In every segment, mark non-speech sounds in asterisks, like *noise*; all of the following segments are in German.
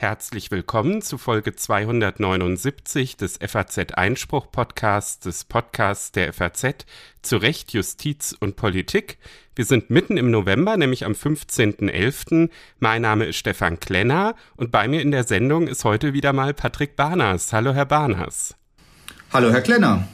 Herzlich willkommen zu Folge 279 des FAZ Einspruch Podcasts, des Podcasts der FAZ zu Recht, Justiz und Politik. Wir sind mitten im November, nämlich am 15.11. Mein Name ist Stefan Klenner und bei mir in der Sendung ist heute wieder mal Patrick Barners. Hallo, Herr Barners. Hallo, Herr Klenner.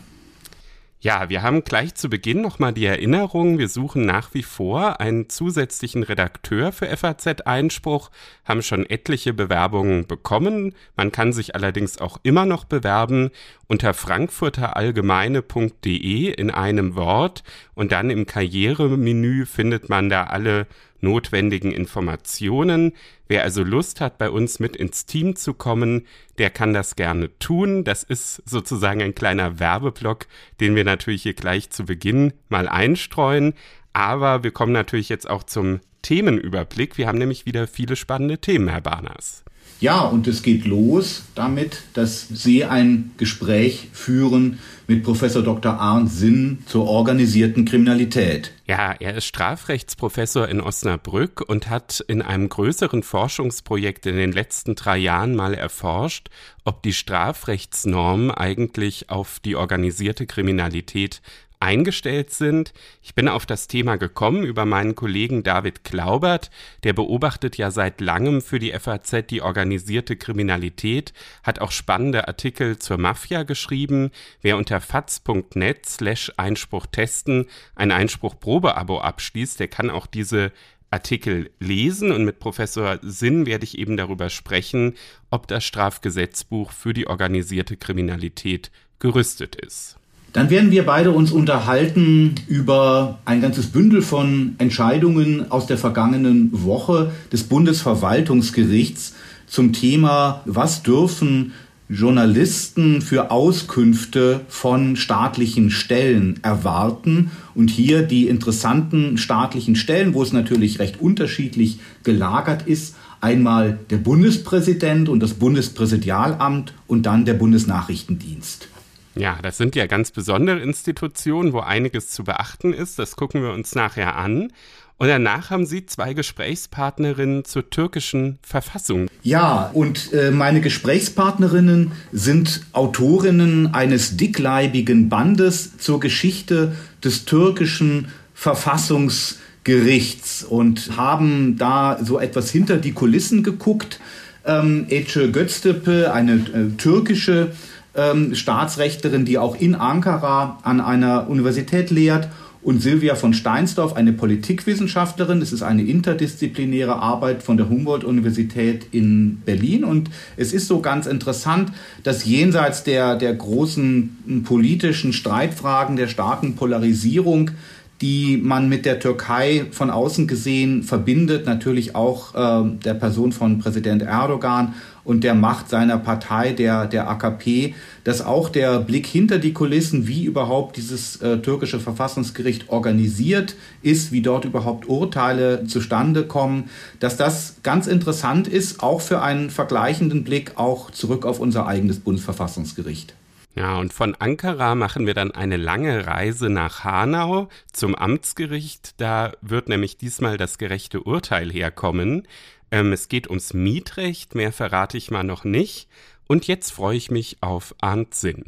Ja, wir haben gleich zu Beginn nochmal die Erinnerung, wir suchen nach wie vor einen zusätzlichen Redakteur für FAZ Einspruch, haben schon etliche Bewerbungen bekommen. Man kann sich allerdings auch immer noch bewerben unter frankfurterallgemeine.de in einem Wort und dann im Karrieremenü findet man da alle notwendigen Informationen. Wer also Lust hat, bei uns mit ins Team zu kommen, der kann das gerne tun. Das ist sozusagen ein kleiner Werbeblock, den wir natürlich hier gleich zu Beginn mal einstreuen. Aber wir kommen natürlich jetzt auch zum Themenüberblick. Wir haben nämlich wieder viele spannende Themen, Herr Barners. Ja, und es geht los damit, dass Sie ein Gespräch führen mit Professor Dr. Arndt Sinn zur organisierten Kriminalität. Ja, er ist Strafrechtsprofessor in Osnabrück und hat in einem größeren Forschungsprojekt in den letzten drei Jahren mal erforscht, ob die Strafrechtsnormen eigentlich auf die organisierte Kriminalität eingestellt sind. Ich bin auf das Thema gekommen über meinen Kollegen David Klaubert, der beobachtet ja seit langem für die FAZ die organisierte Kriminalität, hat auch spannende Artikel zur Mafia geschrieben. Wer unter faz.net slash Einspruch testen ein Einspruch-Probeabo abschließt, der kann auch diese Artikel lesen und mit Professor Sinn werde ich eben darüber sprechen, ob das Strafgesetzbuch für die organisierte Kriminalität gerüstet ist. Dann werden wir beide uns unterhalten über ein ganzes Bündel von Entscheidungen aus der vergangenen Woche des Bundesverwaltungsgerichts zum Thema, was dürfen Journalisten für Auskünfte von staatlichen Stellen erwarten. Und hier die interessanten staatlichen Stellen, wo es natürlich recht unterschiedlich gelagert ist. Einmal der Bundespräsident und das Bundespräsidialamt und dann der Bundesnachrichtendienst. Ja, das sind ja ganz besondere Institutionen, wo einiges zu beachten ist. Das gucken wir uns nachher an. Und danach haben Sie zwei Gesprächspartnerinnen zur türkischen Verfassung. Ja, und äh, meine Gesprächspartnerinnen sind Autorinnen eines dickleibigen Bandes zur Geschichte des türkischen Verfassungsgerichts und haben da so etwas hinter die Kulissen geguckt. Ähm, Ece Göztepe, eine äh, türkische ähm, Staatsrechtlerin, die auch in Ankara an einer Universität lehrt und Silvia von Steinsdorf, eine Politikwissenschaftlerin. Es ist eine interdisziplinäre Arbeit von der Humboldt-Universität in Berlin. Und es ist so ganz interessant, dass jenseits der, der großen politischen Streitfragen, der starken Polarisierung, die man mit der Türkei von außen gesehen verbindet, natürlich auch äh, der Person von Präsident Erdogan und der Macht seiner Partei, der, der AKP, dass auch der Blick hinter die Kulissen, wie überhaupt dieses äh, türkische Verfassungsgericht organisiert ist, wie dort überhaupt Urteile zustande kommen, dass das ganz interessant ist, auch für einen vergleichenden Blick auch zurück auf unser eigenes Bundesverfassungsgericht. Ja, und von Ankara machen wir dann eine lange Reise nach Hanau zum Amtsgericht. Da wird nämlich diesmal das gerechte Urteil herkommen. Ähm, es geht ums Mietrecht, mehr verrate ich mal noch nicht. Und jetzt freue ich mich auf Arndt Sinn.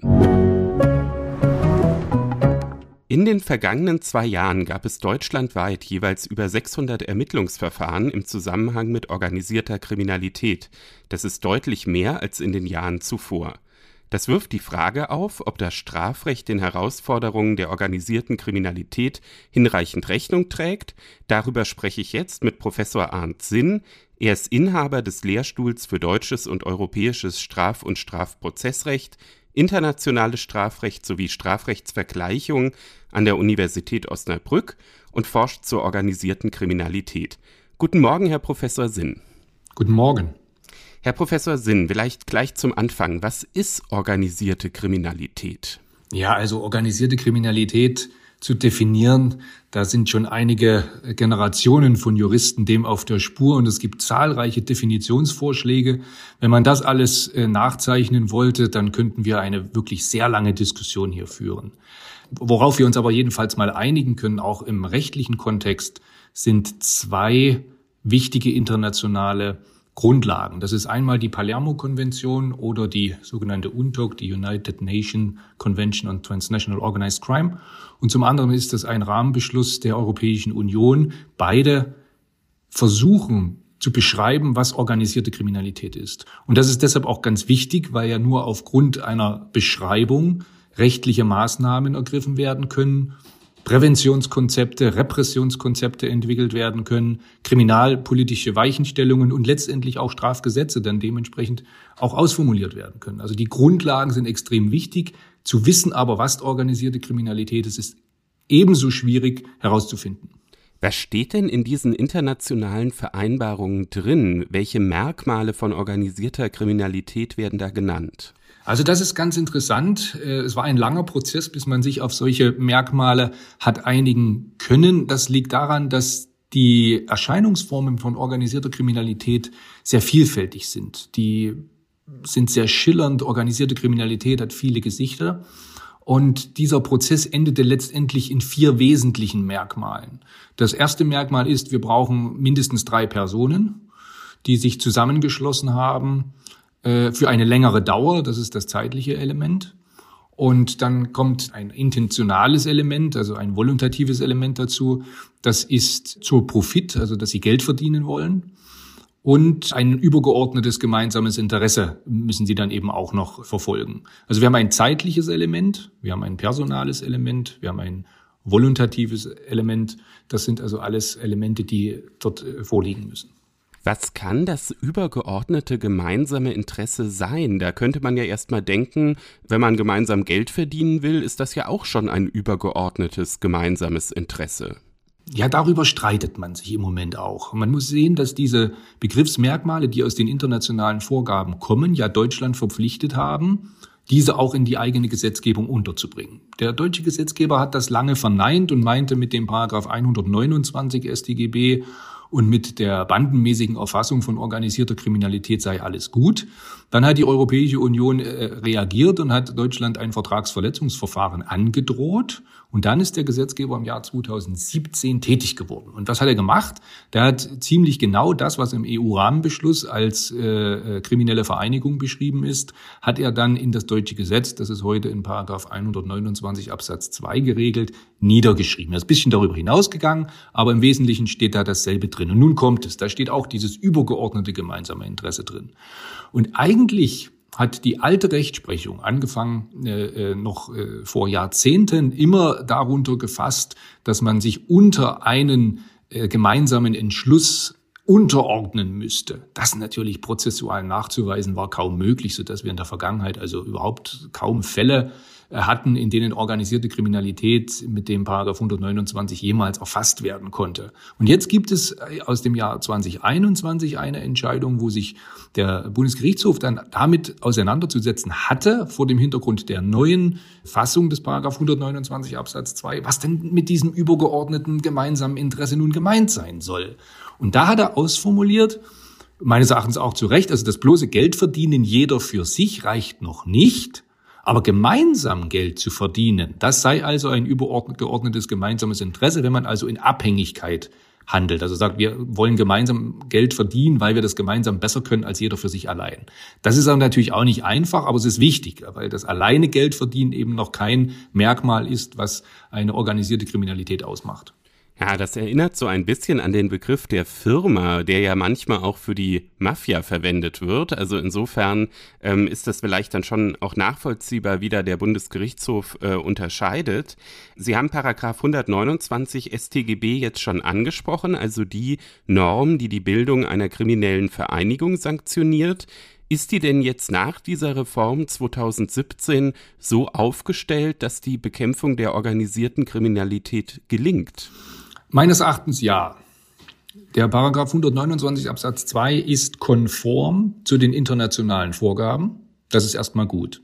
In den vergangenen zwei Jahren gab es deutschlandweit jeweils über 600 Ermittlungsverfahren im Zusammenhang mit organisierter Kriminalität. Das ist deutlich mehr als in den Jahren zuvor. Das wirft die Frage auf, ob das Strafrecht den Herausforderungen der organisierten Kriminalität hinreichend Rechnung trägt. Darüber spreche ich jetzt mit Professor Arndt Sinn. Er ist Inhaber des Lehrstuhls für deutsches und europäisches Straf- und Strafprozessrecht, internationales Strafrecht sowie Strafrechtsvergleichung an der Universität Osnabrück und forscht zur organisierten Kriminalität. Guten Morgen, Herr Professor Sinn. Guten Morgen. Herr Professor Sinn, vielleicht gleich zum Anfang. Was ist organisierte Kriminalität? Ja, also organisierte Kriminalität zu definieren, da sind schon einige Generationen von Juristen dem auf der Spur und es gibt zahlreiche Definitionsvorschläge. Wenn man das alles äh, nachzeichnen wollte, dann könnten wir eine wirklich sehr lange Diskussion hier führen. Worauf wir uns aber jedenfalls mal einigen können, auch im rechtlichen Kontext, sind zwei wichtige internationale Grundlagen. Das ist einmal die Palermo-Konvention oder die sogenannte UNTOC, die United Nations Convention on Transnational Organized Crime. Und zum anderen ist das ein Rahmenbeschluss der Europäischen Union. Beide versuchen zu beschreiben, was organisierte Kriminalität ist. Und das ist deshalb auch ganz wichtig, weil ja nur aufgrund einer Beschreibung rechtliche Maßnahmen ergriffen werden können Präventionskonzepte, Repressionskonzepte entwickelt werden können, kriminalpolitische Weichenstellungen und letztendlich auch Strafgesetze dann dementsprechend auch ausformuliert werden können. Also die Grundlagen sind extrem wichtig. Zu wissen aber, was organisierte Kriminalität ist, ist ebenso schwierig herauszufinden. Was steht denn in diesen internationalen Vereinbarungen drin? Welche Merkmale von organisierter Kriminalität werden da genannt? Also das ist ganz interessant. Äh, es war ein langer Prozess, bis man sich auf solche Merkmale hat einigen können. Das liegt daran, dass die Erscheinungsformen von organisierter Kriminalität sehr vielfältig sind. Die sind sehr schillernd. Organisierte Kriminalität hat viele Gesichter. Und dieser Prozess endete letztendlich in vier wesentlichen Merkmalen. Das erste Merkmal ist, wir brauchen mindestens drei Personen, die sich zusammengeschlossen haben äh, für eine längere Dauer, das ist das zeitliche Element. Und dann kommt ein intentionales Element, also ein voluntatives Element dazu. Das ist zur Profit, also dass sie Geld verdienen wollen. Und ein übergeordnetes gemeinsames Interesse müssen sie dann eben auch noch verfolgen. Also wir haben ein zeitliches Element, wir haben ein personales Element, wir haben ein voluntatives Element. Das sind also alles Elemente, die dort äh, vorliegen müssen. Was kann das übergeordnete gemeinsame Interesse sein? Da könnte man ja erstmal denken, wenn man gemeinsam Geld verdienen will, ist das ja auch schon ein übergeordnetes gemeinsames Interesse. Ja, darüber streitet man sich im Moment auch. Man muss sehen, dass diese Begriffsmerkmale, die aus den internationalen Vorgaben kommen, ja Deutschland verpflichtet haben, diese auch in die eigene Gesetzgebung unterzubringen. Der deutsche Gesetzgeber hat das lange verneint und meinte mit dem Paragraph 129 StGB und mit der bandenmäßigen Erfassung von organisierter Kriminalität sei alles gut. Dann hat die Europäische Union äh, reagiert und hat Deutschland ein Vertragsverletzungsverfahren angedroht. Und dann ist der Gesetzgeber im Jahr 2017 tätig geworden. Und was hat er gemacht? Der hat ziemlich genau das, was im EU-Rahmenbeschluss als äh, äh, kriminelle Vereinigung beschrieben ist, hat er dann in das deutsche Gesetz, das ist heute in Paragraph 129 Absatz 2 geregelt, niedergeschrieben. Er ist ein bisschen darüber hinausgegangen, aber im Wesentlichen steht da dasselbe drin. Und nun kommt es, da steht auch dieses übergeordnete gemeinsame Interesse drin. Und eigentlich hat die alte Rechtsprechung angefangen äh, äh, noch äh, vor Jahrzehnten immer darunter gefasst, dass man sich unter einen äh, gemeinsamen Entschluss unterordnen müsste. Das natürlich prozessual nachzuweisen war kaum möglich, so dass wir in der Vergangenheit also überhaupt kaum Fälle hatten, in denen organisierte Kriminalität mit dem Paragraph 129 jemals erfasst werden konnte. Und jetzt gibt es aus dem Jahr 2021 eine Entscheidung, wo sich der Bundesgerichtshof dann damit auseinanderzusetzen hatte, vor dem Hintergrund der neuen Fassung des Paragraph 129 Absatz 2, was denn mit diesem übergeordneten gemeinsamen Interesse nun gemeint sein soll. Und da hat er ausformuliert, meines Erachtens auch zu Recht, also das bloße Geldverdienen jeder für sich reicht noch nicht, aber gemeinsam Geld zu verdienen, das sei also ein übergeordnetes gemeinsames Interesse, wenn man also in Abhängigkeit handelt. Also sagt, wir wollen gemeinsam Geld verdienen, weil wir das gemeinsam besser können als jeder für sich allein. Das ist auch natürlich auch nicht einfach, aber es ist wichtig, weil das alleine Geld verdienen eben noch kein Merkmal ist, was eine organisierte Kriminalität ausmacht. Ja, das erinnert so ein bisschen an den Begriff der Firma, der ja manchmal auch für die Mafia verwendet wird. Also insofern ähm, ist das vielleicht dann schon auch nachvollziehbar, wie da der Bundesgerichtshof äh, unterscheidet. Sie haben Paragraph 129 StGB jetzt schon angesprochen, also die Norm, die die Bildung einer kriminellen Vereinigung sanktioniert. Ist die denn jetzt nach dieser Reform 2017 so aufgestellt, dass die Bekämpfung der organisierten Kriminalität gelingt? Meines Erachtens ja. Der Paragraph 129 Absatz 2 ist konform zu den internationalen Vorgaben. Das ist erstmal gut.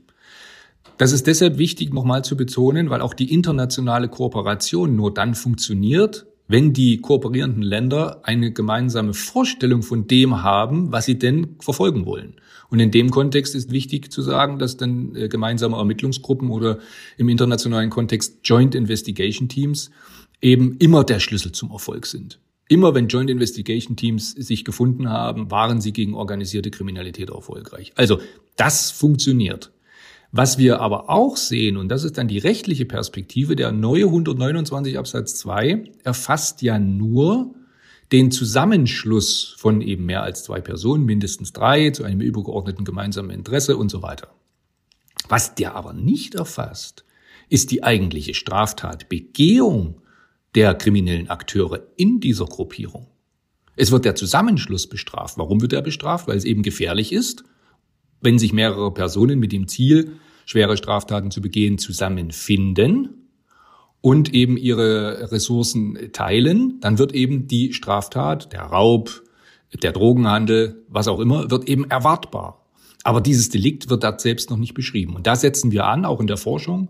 Das ist deshalb wichtig, nochmal zu betonen, weil auch die internationale Kooperation nur dann funktioniert, wenn die kooperierenden Länder eine gemeinsame Vorstellung von dem haben, was sie denn verfolgen wollen. Und in dem Kontext ist wichtig zu sagen, dass dann äh, gemeinsame Ermittlungsgruppen oder im internationalen Kontext Joint Investigation Teams eben immer der Schlüssel zum Erfolg sind. Immer wenn Joint Investigation Teams sich gefunden haben, waren sie gegen organisierte Kriminalität erfolgreich. Also das funktioniert. Was wir aber auch sehen, und das ist dann die rechtliche Perspektive, der neue 129 Absatz 2 erfasst ja nur den Zusammenschluss von eben mehr als zwei Personen, mindestens drei, zu einem übergeordneten gemeinsamen Interesse und so weiter. Was der aber nicht erfasst, ist die eigentliche Straftatbegehung der kriminellen Akteure in dieser Gruppierung. Es wird der Zusammenschluss bestraft. Warum wird er bestraft? Weil es eben gefährlich ist, wenn sich mehrere Personen mit dem Ziel, schwere Straftaten zu begehen, zusammenfinden und eben ihre Ressourcen teilen, dann wird eben die Straftat, der Raub, der Drogenhandel, was auch immer, wird eben erwartbar. Aber dieses Delikt wird da selbst noch nicht beschrieben. Und da setzen wir an, auch in der Forschung,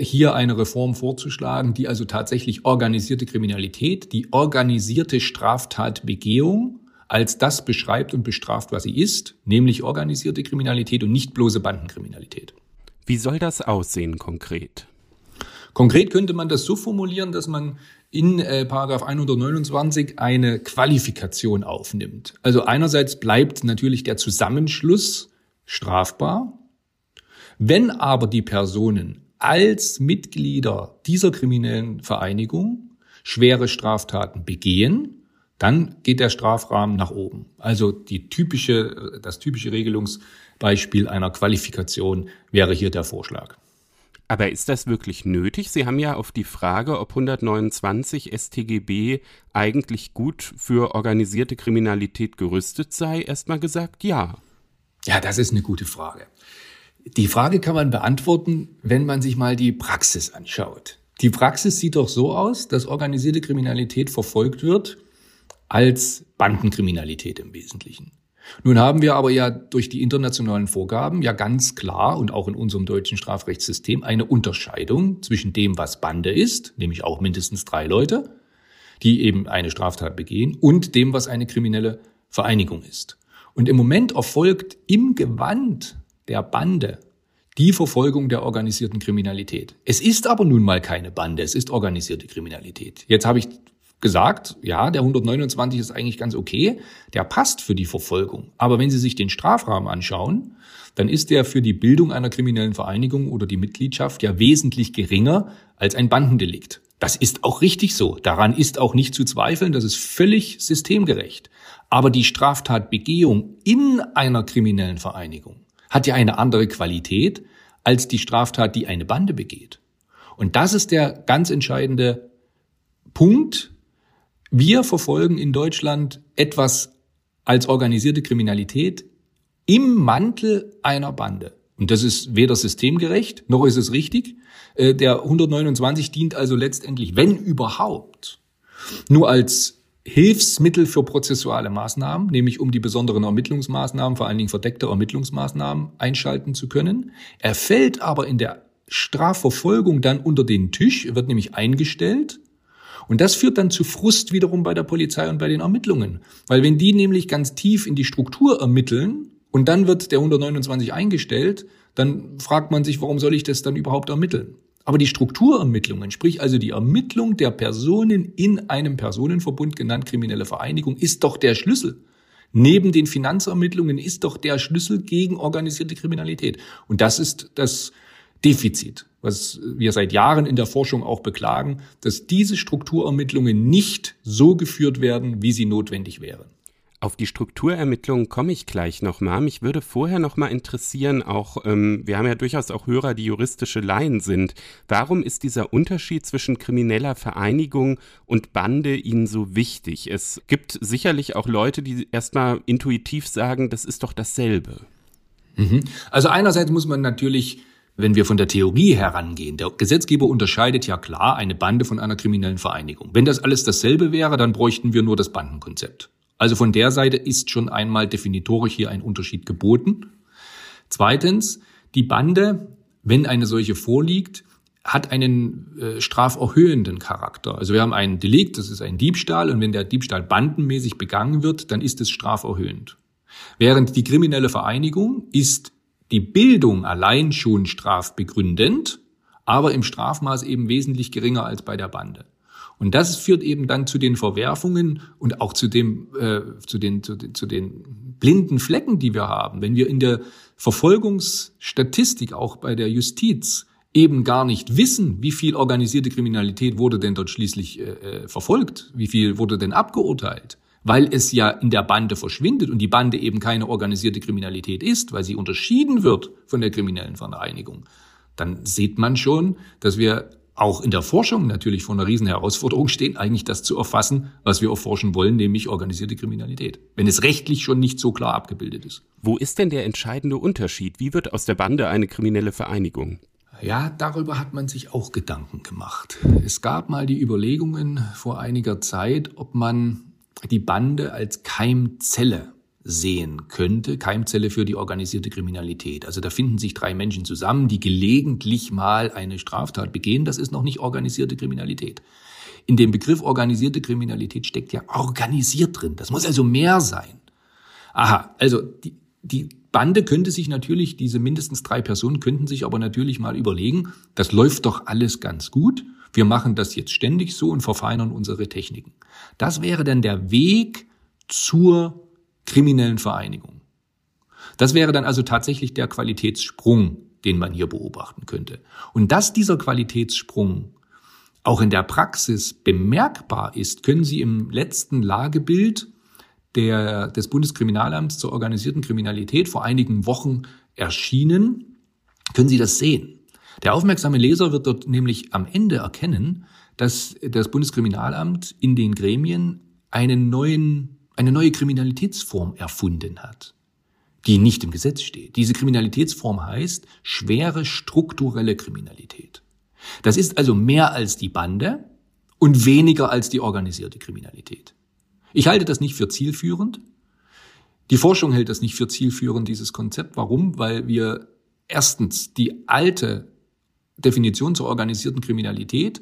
hier eine Reform vorzuschlagen, die also tatsächlich organisierte Kriminalität, die organisierte Straftatbegehung als das beschreibt und bestraft, was sie ist, nämlich organisierte Kriminalität und nicht bloße Bandenkriminalität. Wie soll das aussehen konkret? Konkret könnte man das so formulieren, dass man in äh, Paragraph 129 eine Qualifikation aufnimmt. Also einerseits bleibt natürlich der Zusammenschluss strafbar. Wenn aber die Personen als Mitglieder dieser kriminellen Vereinigung schwere Straftaten begehen, dann geht der Strafrahmen nach oben. Also die typische, das typische Regelungsbeispiel einer Qualifikation wäre hier der Vorschlag. Aber ist das wirklich nötig? Sie haben ja auf die Frage, ob 129 StGB eigentlich gut für organisierte Kriminalität gerüstet sei, erstmal gesagt, ja. Ja, das ist eine gute Frage. Die Frage kann man beantworten, wenn man sich mal die Praxis anschaut. Die Praxis sieht doch so aus, dass organisierte Kriminalität verfolgt wird als Bandenkriminalität im Wesentlichen. Nun haben wir aber ja durch die internationalen Vorgaben ja ganz klar und auch in unserem deutschen Strafrechtssystem eine Unterscheidung zwischen dem, was Bande ist, nämlich auch mindestens drei Leute, die eben eine Straftat begehen, und dem, was eine kriminelle Vereinigung ist. Und im Moment erfolgt im Gewand der Bande die Verfolgung der organisierten Kriminalität. Es ist aber nun mal keine Bande, es ist organisierte Kriminalität. Jetzt habe ich gesagt, ja, der 129 ist eigentlich ganz okay, der passt für die Verfolgung. Aber wenn Sie sich den Strafrahmen anschauen, dann ist der für die Bildung einer kriminellen Vereinigung oder die Mitgliedschaft ja wesentlich geringer als ein Bandendelikt. Das ist auch richtig so. Daran ist auch nicht zu zweifeln. Das ist völlig systemgerecht. Aber die Straftatbegehung in einer kriminellen Vereinigung hat ja eine andere Qualität als die Straftat, die eine Bande begeht. Und das ist der ganz entscheidende Punkt. Wir verfolgen in Deutschland etwas als organisierte Kriminalität im Mantel einer Bande. Und das ist weder systemgerecht, noch ist es richtig. Äh, der 129 dient also letztendlich, wenn überhaupt, nur als Hilfsmittel für prozessuale Maßnahmen, nämlich um die besonderen Ermittlungsmaßnahmen, vor allen Dingen verdeckte Ermittlungsmaßnahmen einschalten zu können. Er fällt aber in der Strafverfolgung dann unter den Tisch, wird nämlich eingestellt. Und das führt dann zu Frust wiederum bei der Polizei und bei den Ermittlungen. Weil wenn die nämlich ganz tief in die Struktur ermitteln und dann wird der 129 eingestellt, dann fragt man sich, warum soll ich das dann überhaupt ermitteln? Aber die Strukturermittlungen, sprich also die Ermittlung der Personen in einem Personenverbund, genannt kriminelle Vereinigung, ist doch der Schlüssel. Neben den Finanzermittlungen ist doch der Schlüssel gegen organisierte Kriminalität. Und das ist das Defizit, was wir seit Jahren in der Forschung auch beklagen, dass diese Strukturermittlungen nicht so geführt werden, wie sie notwendig wären. Auf die Strukturermittlungen komme ich gleich nochmal. Mich würde vorher nochmal interessieren, auch, ähm, wir haben ja durchaus auch Hörer, die juristische Laien sind. Warum ist dieser Unterschied zwischen krimineller Vereinigung und Bande Ihnen so wichtig? Es gibt sicherlich auch Leute, die erstmal intuitiv sagen, das ist doch dasselbe. Mhm. Also einerseits muss man natürlich wenn wir von der Theorie herangehen, der Gesetzgeber unterscheidet ja klar eine Bande von einer kriminellen Vereinigung. Wenn das alles dasselbe wäre, dann bräuchten wir nur das Bandenkonzept. Also von der Seite ist schon einmal definitorisch hier ein Unterschied geboten. Zweitens, die Bande, wenn eine solche vorliegt, hat einen äh, straferhöhenden Charakter. Also wir haben ein Delikt, das ist ein Diebstahl, und wenn der Diebstahl bandenmäßig begangen wird, dann ist es straferhöhend. Während die kriminelle Vereinigung ist die Bildung allein schon strafbegründend, aber im Strafmaß eben wesentlich geringer als bei der Bande. Und das führt eben dann zu den Verwerfungen und auch zu dem, äh, zu den, zu den, zu den blinden Flecken, die wir haben. Wenn wir in der Verfolgungsstatistik auch bei der Justiz eben gar nicht wissen, wie viel organisierte Kriminalität wurde denn dort schließlich äh, äh, verfolgt, wie viel wurde denn abgeurteilt, weil es ja in der Bande verschwindet und die Bande eben keine organisierte Kriminalität ist, weil sie unterschieden wird von der kriminellen Vereinigung, dann sieht man schon, dass wir auch in der Forschung natürlich vor einer riesen Herausforderung stehen, eigentlich das zu erfassen, was wir erforschen wollen, nämlich organisierte Kriminalität, wenn es rechtlich schon nicht so klar abgebildet ist. Wo ist denn der entscheidende Unterschied? Wie wird aus der Bande eine kriminelle Vereinigung? Ja, darüber hat man sich auch Gedanken gemacht. Es gab mal die Überlegungen vor einiger Zeit, ob man die Bande als Keimzelle sehen könnte, Keimzelle für die organisierte Kriminalität. Also da finden sich drei Menschen zusammen, die gelegentlich mal eine Straftat begehen. Das ist noch nicht organisierte Kriminalität. In dem Begriff organisierte Kriminalität steckt ja organisiert drin. Das muss also mehr sein. Aha, also die, die Bande könnte sich natürlich, diese mindestens drei Personen könnten sich aber natürlich mal überlegen, das läuft doch alles ganz gut. Wir machen das jetzt ständig so und verfeinern unsere Techniken. Das wäre dann der Weg zur kriminellen Vereinigung. Das wäre dann also tatsächlich der Qualitätssprung, den man hier beobachten könnte. Und dass dieser Qualitätssprung auch in der Praxis bemerkbar ist, können Sie im letzten Lagebild der, des Bundeskriminalamts zur organisierten Kriminalität vor einigen Wochen erschienen, können Sie das sehen. Der aufmerksame Leser wird dort nämlich am Ende erkennen, dass das Bundeskriminalamt in den Gremien einen neuen, eine neue Kriminalitätsform erfunden hat, die nicht im Gesetz steht. Diese Kriminalitätsform heißt schwere strukturelle Kriminalität. Das ist also mehr als die Bande und weniger als die organisierte Kriminalität. Ich halte das nicht für zielführend. Die Forschung hält das nicht für zielführend, dieses Konzept. Warum? Weil wir erstens die alte Definition zur organisierten Kriminalität,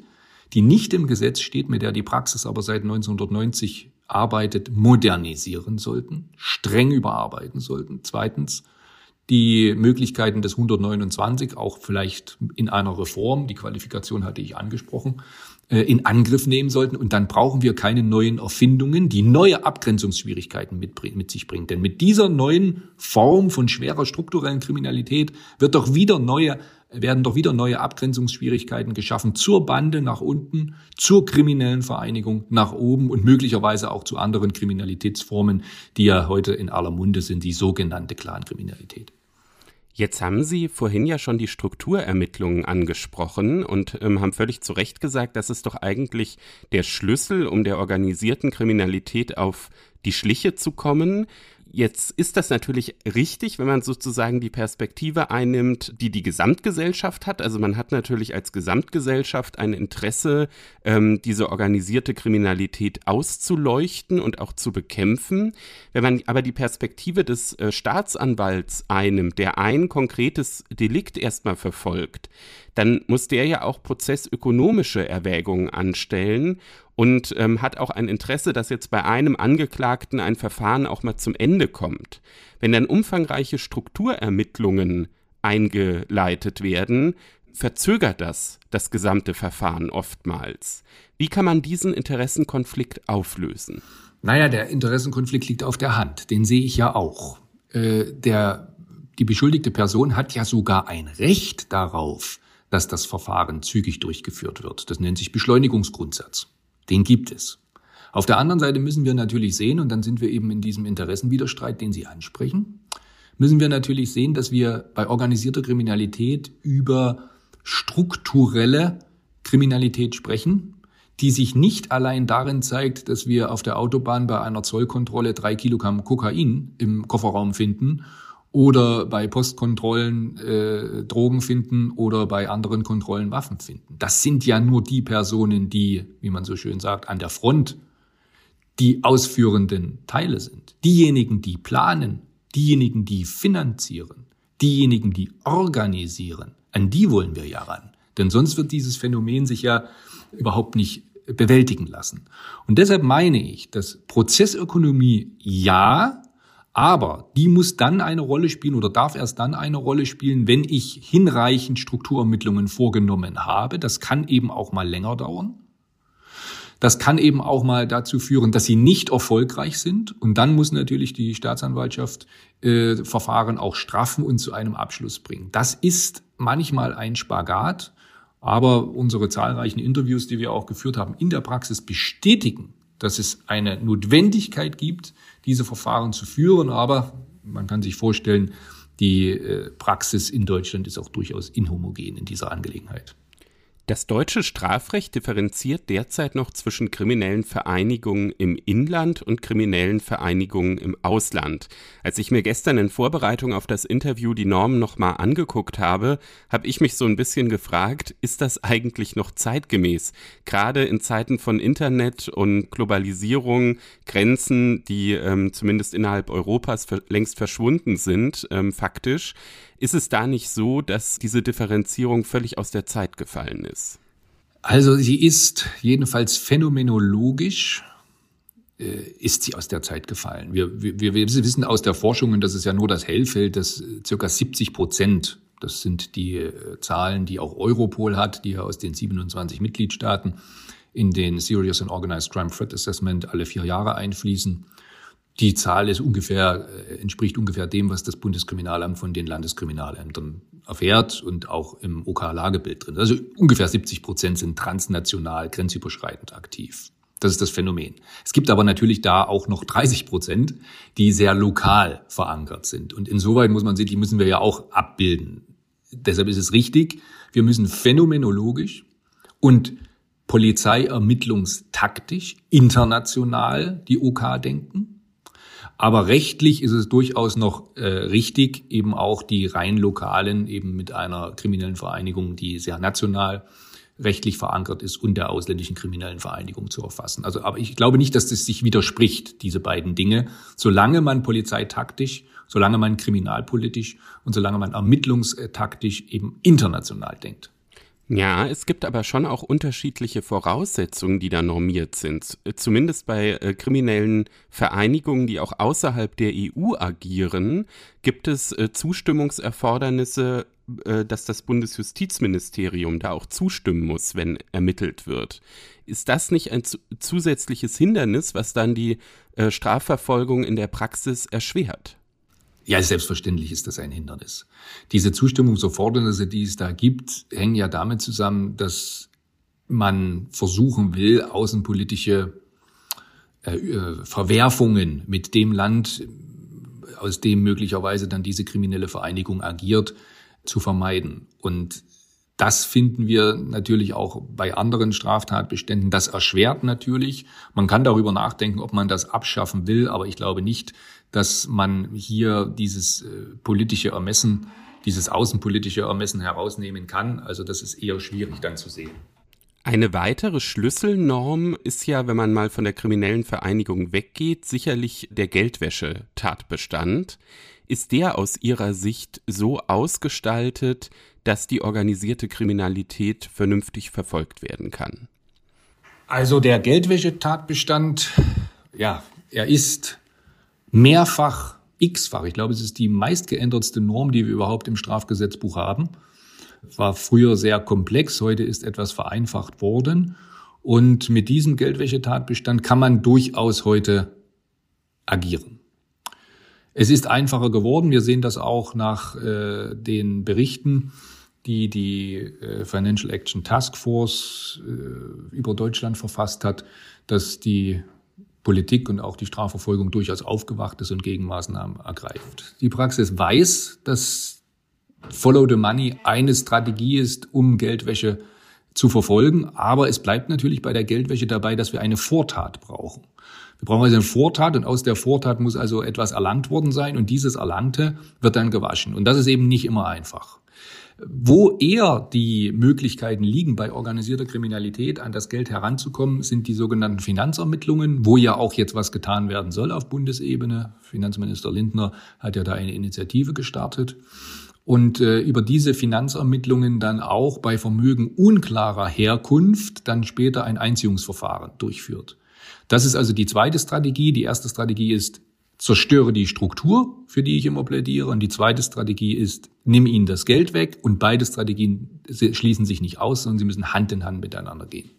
die nicht im Gesetz steht, mit der die Praxis aber seit 1990 arbeitet, modernisieren sollten, streng überarbeiten sollten. Zweitens, die Möglichkeiten des 129 auch vielleicht in einer Reform, die Qualifikation hatte ich angesprochen, äh, in Angriff nehmen sollten. Und dann brauchen wir keine neuen Erfindungen, die neue Abgrenzungsschwierigkeiten mit, mit sich bringen. Denn mit dieser neuen Form von schwerer strukturellen Kriminalität wird doch wieder neue werden doch wieder neue Abgrenzungsschwierigkeiten geschaffen zur Bande nach unten, zur kriminellen Vereinigung nach oben und möglicherweise auch zu anderen Kriminalitätsformen, die ja heute in aller Munde sind, die sogenannte Clankriminalität. Jetzt haben Sie vorhin ja schon die Strukturermittlungen angesprochen und ähm, haben völlig zu Recht gesagt, das ist doch eigentlich der Schlüssel, um der organisierten Kriminalität auf die Schliche zu kommen. Jetzt ist das natürlich richtig, wenn man sozusagen die Perspektive einnimmt, die die Gesamtgesellschaft hat. Also man hat natürlich als Gesamtgesellschaft ein Interesse, ähm, diese organisierte Kriminalität auszuleuchten und auch zu bekämpfen. Wenn man aber die Perspektive des äh, Staatsanwalts einnimmt, der ein konkretes Delikt erstmal verfolgt, dann muss der ja auch prozessökonomische Erwägungen anstellen und ähm, hat auch ein Interesse, dass jetzt bei einem Angeklagten ein Verfahren auch mal zum Ende kommt. Wenn dann umfangreiche Strukturermittlungen eingeleitet werden, verzögert das das gesamte Verfahren oftmals. Wie kann man diesen Interessenkonflikt auflösen? Naja, der Interessenkonflikt liegt auf der Hand. Den sehe ich ja auch. Äh, der, die beschuldigte Person hat ja sogar ein Recht darauf, dass das Verfahren zügig durchgeführt wird. Das nennt sich Beschleunigungsgrundsatz. Den gibt es. Auf der anderen Seite müssen wir natürlich sehen, und dann sind wir eben in diesem Interessenwiderstreit, den Sie ansprechen, müssen wir natürlich sehen, dass wir bei organisierter Kriminalität über strukturelle Kriminalität sprechen, die sich nicht allein darin zeigt, dass wir auf der Autobahn bei einer Zollkontrolle drei Kilogramm Kokain im Kofferraum finden oder bei Postkontrollen äh, Drogen finden oder bei anderen Kontrollen Waffen finden. Das sind ja nur die Personen, die, wie man so schön sagt, an der Front die ausführenden Teile sind. Diejenigen, die planen, diejenigen, die finanzieren, diejenigen, die organisieren, an die wollen wir ja ran. Denn sonst wird dieses Phänomen sich ja überhaupt nicht bewältigen lassen. Und deshalb meine ich, dass Prozessökonomie ja aber die muss dann eine Rolle spielen oder darf erst dann eine Rolle spielen, wenn ich hinreichend Strukturermittlungen vorgenommen habe. Das kann eben auch mal länger dauern. Das kann eben auch mal dazu führen, dass sie nicht erfolgreich sind. Und dann muss natürlich die Staatsanwaltschaft äh, Verfahren auch straffen und zu einem Abschluss bringen. Das ist manchmal ein Spagat. Aber unsere zahlreichen Interviews, die wir auch geführt haben, in der Praxis bestätigen, dass es eine Notwendigkeit gibt, diese Verfahren zu führen. Aber man kann sich vorstellen, die äh, Praxis in Deutschland ist auch durchaus inhomogen in dieser Angelegenheit. Das deutsche Strafrecht differenziert derzeit noch zwischen kriminellen Vereinigungen im Inland und kriminellen Vereinigungen im Ausland. Als ich mir gestern in Vorbereitung auf das Interview die Normen nochmal angeguckt habe, habe ich mich so ein bisschen gefragt, ist das eigentlich noch zeitgemäß? Gerade in Zeiten von Internet und Globalisierung, Grenzen, die ähm, zumindest innerhalb Europas längst verschwunden sind, ähm, faktisch. Ist es da nicht so, dass diese Differenzierung völlig aus der Zeit gefallen ist? Also sie ist jedenfalls phänomenologisch äh, ist sie aus der Zeit gefallen. Wir, wir, wir wissen aus der Forschung, und das ist ja nur das Hellfeld, dass circa 70 Prozent, das sind die äh, Zahlen, die auch Europol hat, die ja aus den 27 Mitgliedstaaten in den Serious and Organized Crime Threat Assessment alle vier Jahre einfließen, die Zahl ist ungefähr, äh, entspricht ungefähr dem, was das Bundeskriminalamt von den Landeskriminalämtern erfährt und auch im OK-Lagebild drin. Also ungefähr 70 Prozent sind transnational, grenzüberschreitend aktiv. Das ist das Phänomen. Es gibt aber natürlich da auch noch 30 Prozent, die sehr lokal verankert sind. Und insoweit muss man sehen, die müssen wir ja auch abbilden. Deshalb ist es richtig, wir müssen phänomenologisch und Polizeiermittlungstaktisch international die OK denken. Aber rechtlich ist es durchaus noch äh, richtig, eben auch die rein lokalen eben mit einer kriminellen Vereinigung, die sehr national rechtlich verankert ist und der ausländischen kriminellen Vereinigung zu erfassen. Also, aber ich glaube nicht, dass das sich widerspricht, diese beiden Dinge. Solange man polizeitaktisch, solange man kriminalpolitisch und solange man ermittlungstaktisch eben international denkt. Ja, es gibt aber schon auch unterschiedliche Voraussetzungen, die da normiert sind. Zumindest bei äh, kriminellen Vereinigungen, die auch außerhalb der EU agieren, gibt es äh, Zustimmungserfordernisse, äh, dass das Bundesjustizministerium da auch zustimmen muss, wenn ermittelt wird. Ist das nicht ein zusätzliches Hindernis, was dann die äh, Strafverfolgung in der Praxis erschwert? Ja, selbstverständlich ist das ein Hindernis. Diese Zustimmungserfordernisse, die es da gibt, hängen ja damit zusammen, dass man versuchen will, außenpolitische äh, äh, Verwerfungen mit dem Land, aus dem möglicherweise dann diese kriminelle Vereinigung agiert, zu vermeiden. Und das finden wir natürlich auch bei anderen Straftatbeständen. Das erschwert natürlich. Man kann darüber nachdenken, ob man das abschaffen will, aber ich glaube nicht, dass man hier dieses äh, politische Ermessen, dieses außenpolitische Ermessen herausnehmen kann. Also das ist eher schwierig dann zu sehen. Eine weitere Schlüsselnorm ist ja, wenn man mal von der kriminellen Vereinigung weggeht, sicherlich der Geldwäschetatbestand. Ist der aus Ihrer Sicht so ausgestaltet, dass die organisierte Kriminalität vernünftig verfolgt werden kann? Also der Geldwäschetatbestand, ja, er ist mehrfach, x-fach. Ich glaube, es ist die meistgeändertste Norm, die wir überhaupt im Strafgesetzbuch haben. War früher sehr komplex, heute ist etwas vereinfacht worden. Und mit diesem Geldwäschetatbestand kann man durchaus heute agieren. Es ist einfacher geworden. Wir sehen das auch nach äh, den Berichten, die die äh, Financial Action Task Force äh, über Deutschland verfasst hat, dass die Politik und auch die Strafverfolgung durchaus aufgewacht ist und Gegenmaßnahmen ergreift. Die Praxis weiß, dass Follow the Money eine Strategie ist, um Geldwäsche zu verfolgen. Aber es bleibt natürlich bei der Geldwäsche dabei, dass wir eine Vortat brauchen. Wir brauchen also eine Vortat und aus der Vortat muss also etwas erlangt worden sein und dieses Erlangte wird dann gewaschen. Und das ist eben nicht immer einfach. Wo eher die Möglichkeiten liegen, bei organisierter Kriminalität an das Geld heranzukommen, sind die sogenannten Finanzermittlungen, wo ja auch jetzt was getan werden soll auf Bundesebene. Finanzminister Lindner hat ja da eine Initiative gestartet. Und äh, über diese Finanzermittlungen dann auch bei Vermögen unklarer Herkunft dann später ein Einziehungsverfahren durchführt. Das ist also die zweite Strategie. Die erste Strategie ist zerstöre die Struktur, für die ich immer plädiere. Und die zweite Strategie ist, nimm ihnen das Geld weg. Und beide Strategien schließen sich nicht aus, sondern sie müssen Hand in Hand miteinander gehen.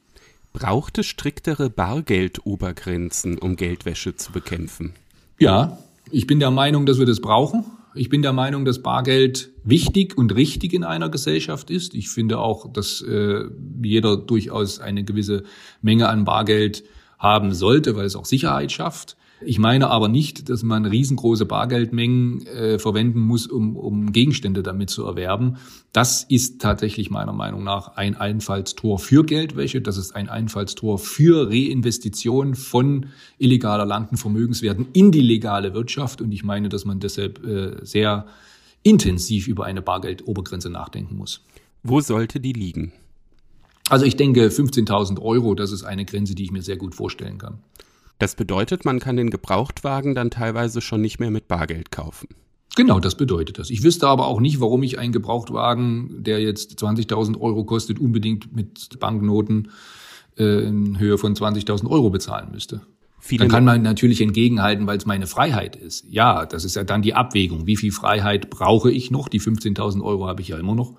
Braucht es striktere Bargeldobergrenzen, um Geldwäsche zu bekämpfen? Ja, ich bin der Meinung, dass wir das brauchen. Ich bin der Meinung, dass Bargeld wichtig und richtig in einer Gesellschaft ist. Ich finde auch, dass äh, jeder durchaus eine gewisse Menge an Bargeld haben sollte, weil es auch Sicherheit schafft. Ich meine aber nicht, dass man riesengroße Bargeldmengen äh, verwenden muss, um, um Gegenstände damit zu erwerben. Das ist tatsächlich meiner Meinung nach ein Einfallstor für Geldwäsche. Das ist ein Einfallstor für Reinvestition von illegal erlangten Vermögenswerten in die legale Wirtschaft. Und ich meine, dass man deshalb äh, sehr intensiv über eine Bargeldobergrenze nachdenken muss. Wo sollte die liegen? Also ich denke 15.000 Euro, das ist eine Grenze, die ich mir sehr gut vorstellen kann. Das bedeutet, man kann den Gebrauchtwagen dann teilweise schon nicht mehr mit Bargeld kaufen. Genau, das bedeutet das. Ich wüsste aber auch nicht, warum ich einen Gebrauchtwagen, der jetzt 20.000 Euro kostet, unbedingt mit Banknoten äh, in Höhe von 20.000 Euro bezahlen müsste. Viele dann kann man natürlich entgegenhalten, weil es meine Freiheit ist. Ja, das ist ja dann die Abwägung. Wie viel Freiheit brauche ich noch? Die 15.000 Euro habe ich ja immer noch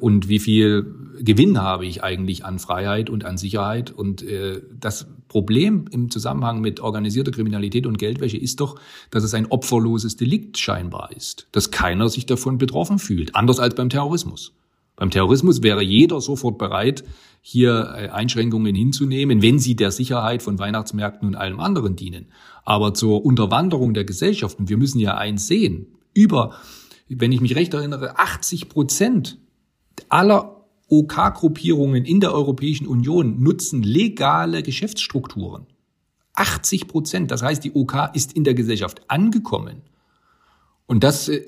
und wie viel Gewinn habe ich eigentlich an Freiheit und an Sicherheit. Und äh, das Problem im Zusammenhang mit organisierter Kriminalität und Geldwäsche ist doch, dass es ein opferloses Delikt scheinbar ist, dass keiner sich davon betroffen fühlt, anders als beim Terrorismus. Beim Terrorismus wäre jeder sofort bereit, hier äh, Einschränkungen hinzunehmen, wenn sie der Sicherheit von Weihnachtsmärkten und allem anderen dienen. Aber zur Unterwanderung der Gesellschaften, wir müssen ja eins sehen, über, wenn ich mich recht erinnere, 80 Prozent aller OK-Gruppierungen in der Europäischen Union nutzen legale Geschäftsstrukturen. 80 Prozent. Das heißt, die OK ist in der Gesellschaft angekommen. Und das, äh,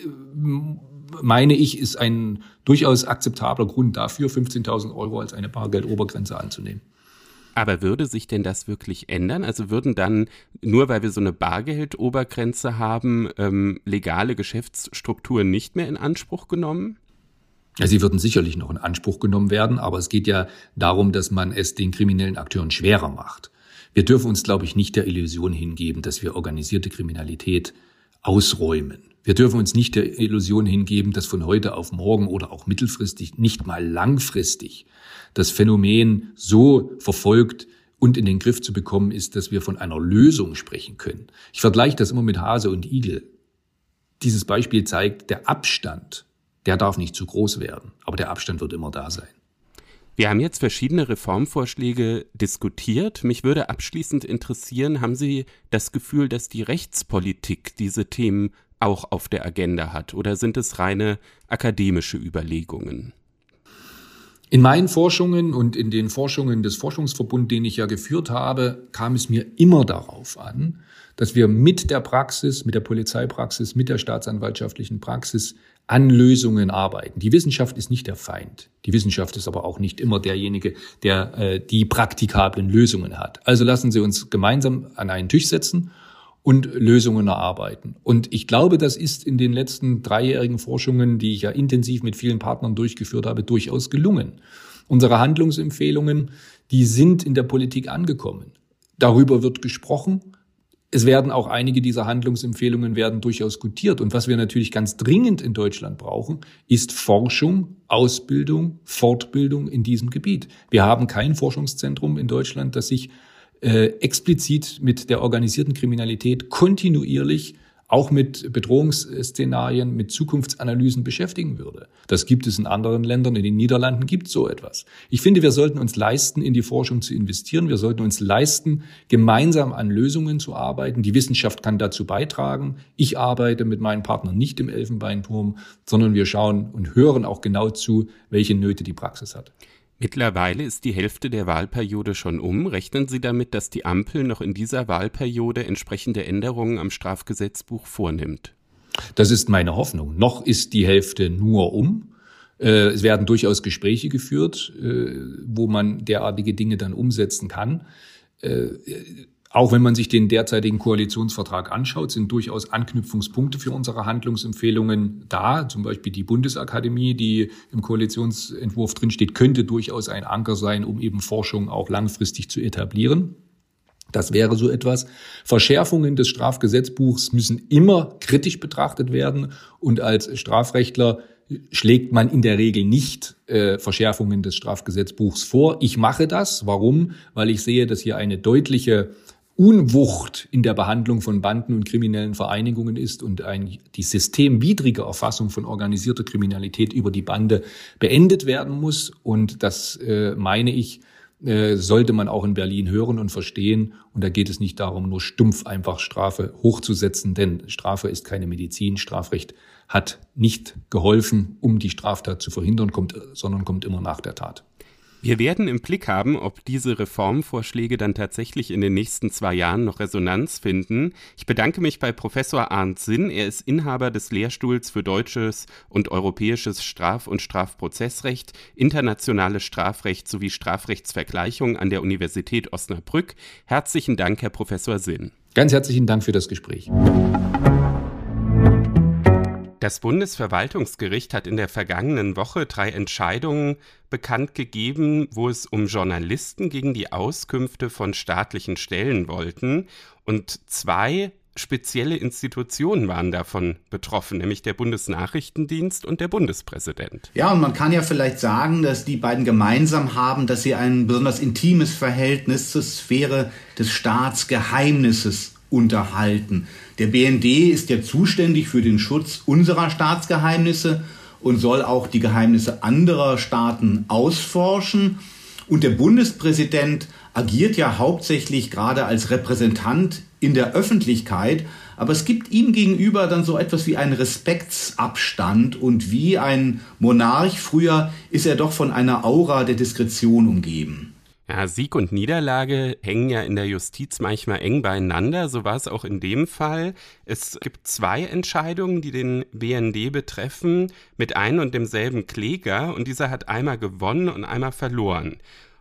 meine ich, ist ein durchaus akzeptabler Grund dafür, 15.000 Euro als eine Bargeldobergrenze anzunehmen. Aber würde sich denn das wirklich ändern? Also würden dann, nur weil wir so eine Bargeldobergrenze haben, ähm, legale Geschäftsstrukturen nicht mehr in Anspruch genommen? Ja, sie würden sicherlich noch in Anspruch genommen werden, aber es geht ja darum, dass man es den kriminellen Akteuren schwerer macht. Wir dürfen uns, glaube ich, nicht der Illusion hingeben, dass wir organisierte Kriminalität ausräumen. Wir dürfen uns nicht der Illusion hingeben, dass von heute auf morgen oder auch mittelfristig, nicht mal langfristig, das Phänomen so verfolgt und in den Griff zu bekommen ist, dass wir von einer Lösung sprechen können. Ich vergleiche das immer mit Hase und Igel. Dieses Beispiel zeigt, der Abstand der darf nicht zu groß werden, aber der Abstand wird immer da sein. Wir haben jetzt verschiedene Reformvorschläge diskutiert. Mich würde abschließend interessieren, haben Sie das Gefühl, dass die Rechtspolitik diese Themen auch auf der Agenda hat oder sind es reine akademische Überlegungen? In meinen Forschungen und in den Forschungen des Forschungsverbunds, den ich ja geführt habe, kam es mir immer darauf an, dass wir mit der Praxis, mit der Polizeipraxis, mit der staatsanwaltschaftlichen Praxis an Lösungen arbeiten. Die Wissenschaft ist nicht der Feind. Die Wissenschaft ist aber auch nicht immer derjenige, der äh, die praktikablen Lösungen hat. Also lassen Sie uns gemeinsam an einen Tisch setzen und Lösungen erarbeiten. Und ich glaube, das ist in den letzten dreijährigen Forschungen, die ich ja intensiv mit vielen Partnern durchgeführt habe, durchaus gelungen. Unsere Handlungsempfehlungen, die sind in der Politik angekommen. Darüber wird gesprochen es werden auch einige dieser Handlungsempfehlungen werden durchaus gutiert. Und was wir natürlich ganz dringend in Deutschland brauchen, ist Forschung, Ausbildung, Fortbildung in diesem Gebiet. Wir haben kein Forschungszentrum in Deutschland, das sich äh, explizit mit der organisierten Kriminalität kontinuierlich auch mit Bedrohungsszenarien, mit Zukunftsanalysen beschäftigen würde. Das gibt es in anderen Ländern. In den Niederlanden gibt es so etwas. Ich finde, wir sollten uns leisten, in die Forschung zu investieren. Wir sollten uns leisten, gemeinsam an Lösungen zu arbeiten. Die Wissenschaft kann dazu beitragen. Ich arbeite mit meinen Partnern nicht im Elfenbeinturm, sondern wir schauen und hören auch genau zu, welche Nöte die Praxis hat. Mittlerweile ist die Hälfte der Wahlperiode schon um. Rechnen Sie damit, dass die Ampel noch in dieser Wahlperiode entsprechende Änderungen am Strafgesetzbuch vornimmt? Das ist meine Hoffnung. Noch ist die Hälfte nur um. Äh, es werden durchaus Gespräche geführt, äh, wo man derartige Dinge dann umsetzen kann. Auch wenn man sich den derzeitigen Koalitionsvertrag anschaut, sind durchaus Anknüpfungspunkte für unsere Handlungsempfehlungen da. Zum Beispiel die Bundesakademie, die im Koalitionsentwurf drinsteht, könnte durchaus ein Anker sein, um eben Forschung auch langfristig zu etablieren. Das wäre so etwas. Verschärfungen des Strafgesetzbuchs müssen immer kritisch betrachtet werden und als Strafrechtler schlägt man in der Regel nicht äh, Verschärfungen des Strafgesetzbuchs vor. Ich mache das. Warum? Weil ich sehe, dass hier eine deutliche Unwucht in der Behandlung von Banden und kriminellen Vereinigungen ist und ein, die systemwidrige Erfassung von organisierter Kriminalität über die Bande beendet werden muss. Und das äh, meine ich, äh, sollte man auch in Berlin hören und verstehen. Und da geht es nicht darum, nur stumpf einfach Strafe hochzusetzen, denn Strafe ist keine Medizin. Strafrecht hat nicht geholfen, um die Straftat zu verhindern, kommt, sondern kommt immer nach der Tat. Wir werden im Blick haben, ob diese Reformvorschläge dann tatsächlich in den nächsten zwei Jahren noch Resonanz finden. Ich bedanke mich bei Professor Arndt Sinn. Er ist Inhaber des Lehrstuhls für deutsches und europäisches Straf- und Strafprozessrecht, internationales Strafrecht sowie Strafrechtsvergleichung an der Universität Osnabrück. Herzlichen Dank, Herr Professor Sinn. Ganz herzlichen Dank für das Gespräch. Das Bundesverwaltungsgericht hat in der vergangenen Woche drei Entscheidungen bekannt gegeben, wo es um Journalisten gegen die Auskünfte von staatlichen Stellen wollten. Und zwei spezielle Institutionen waren davon betroffen, nämlich der Bundesnachrichtendienst und der Bundespräsident. Ja, und man kann ja vielleicht sagen, dass die beiden gemeinsam haben, dass sie ein besonders intimes Verhältnis zur Sphäre des Staatsgeheimnisses unterhalten. Der BND ist ja zuständig für den Schutz unserer Staatsgeheimnisse und soll auch die Geheimnisse anderer Staaten ausforschen. Und der Bundespräsident agiert ja hauptsächlich gerade als Repräsentant in der Öffentlichkeit, aber es gibt ihm gegenüber dann so etwas wie einen Respektsabstand und wie ein Monarch früher ist er doch von einer Aura der Diskretion umgeben. Ja, Sieg und Niederlage hängen ja in der Justiz manchmal eng beieinander. So war es auch in dem Fall. Es gibt zwei Entscheidungen, die den BND betreffen, mit einem und demselben Kläger. Und dieser hat einmal gewonnen und einmal verloren.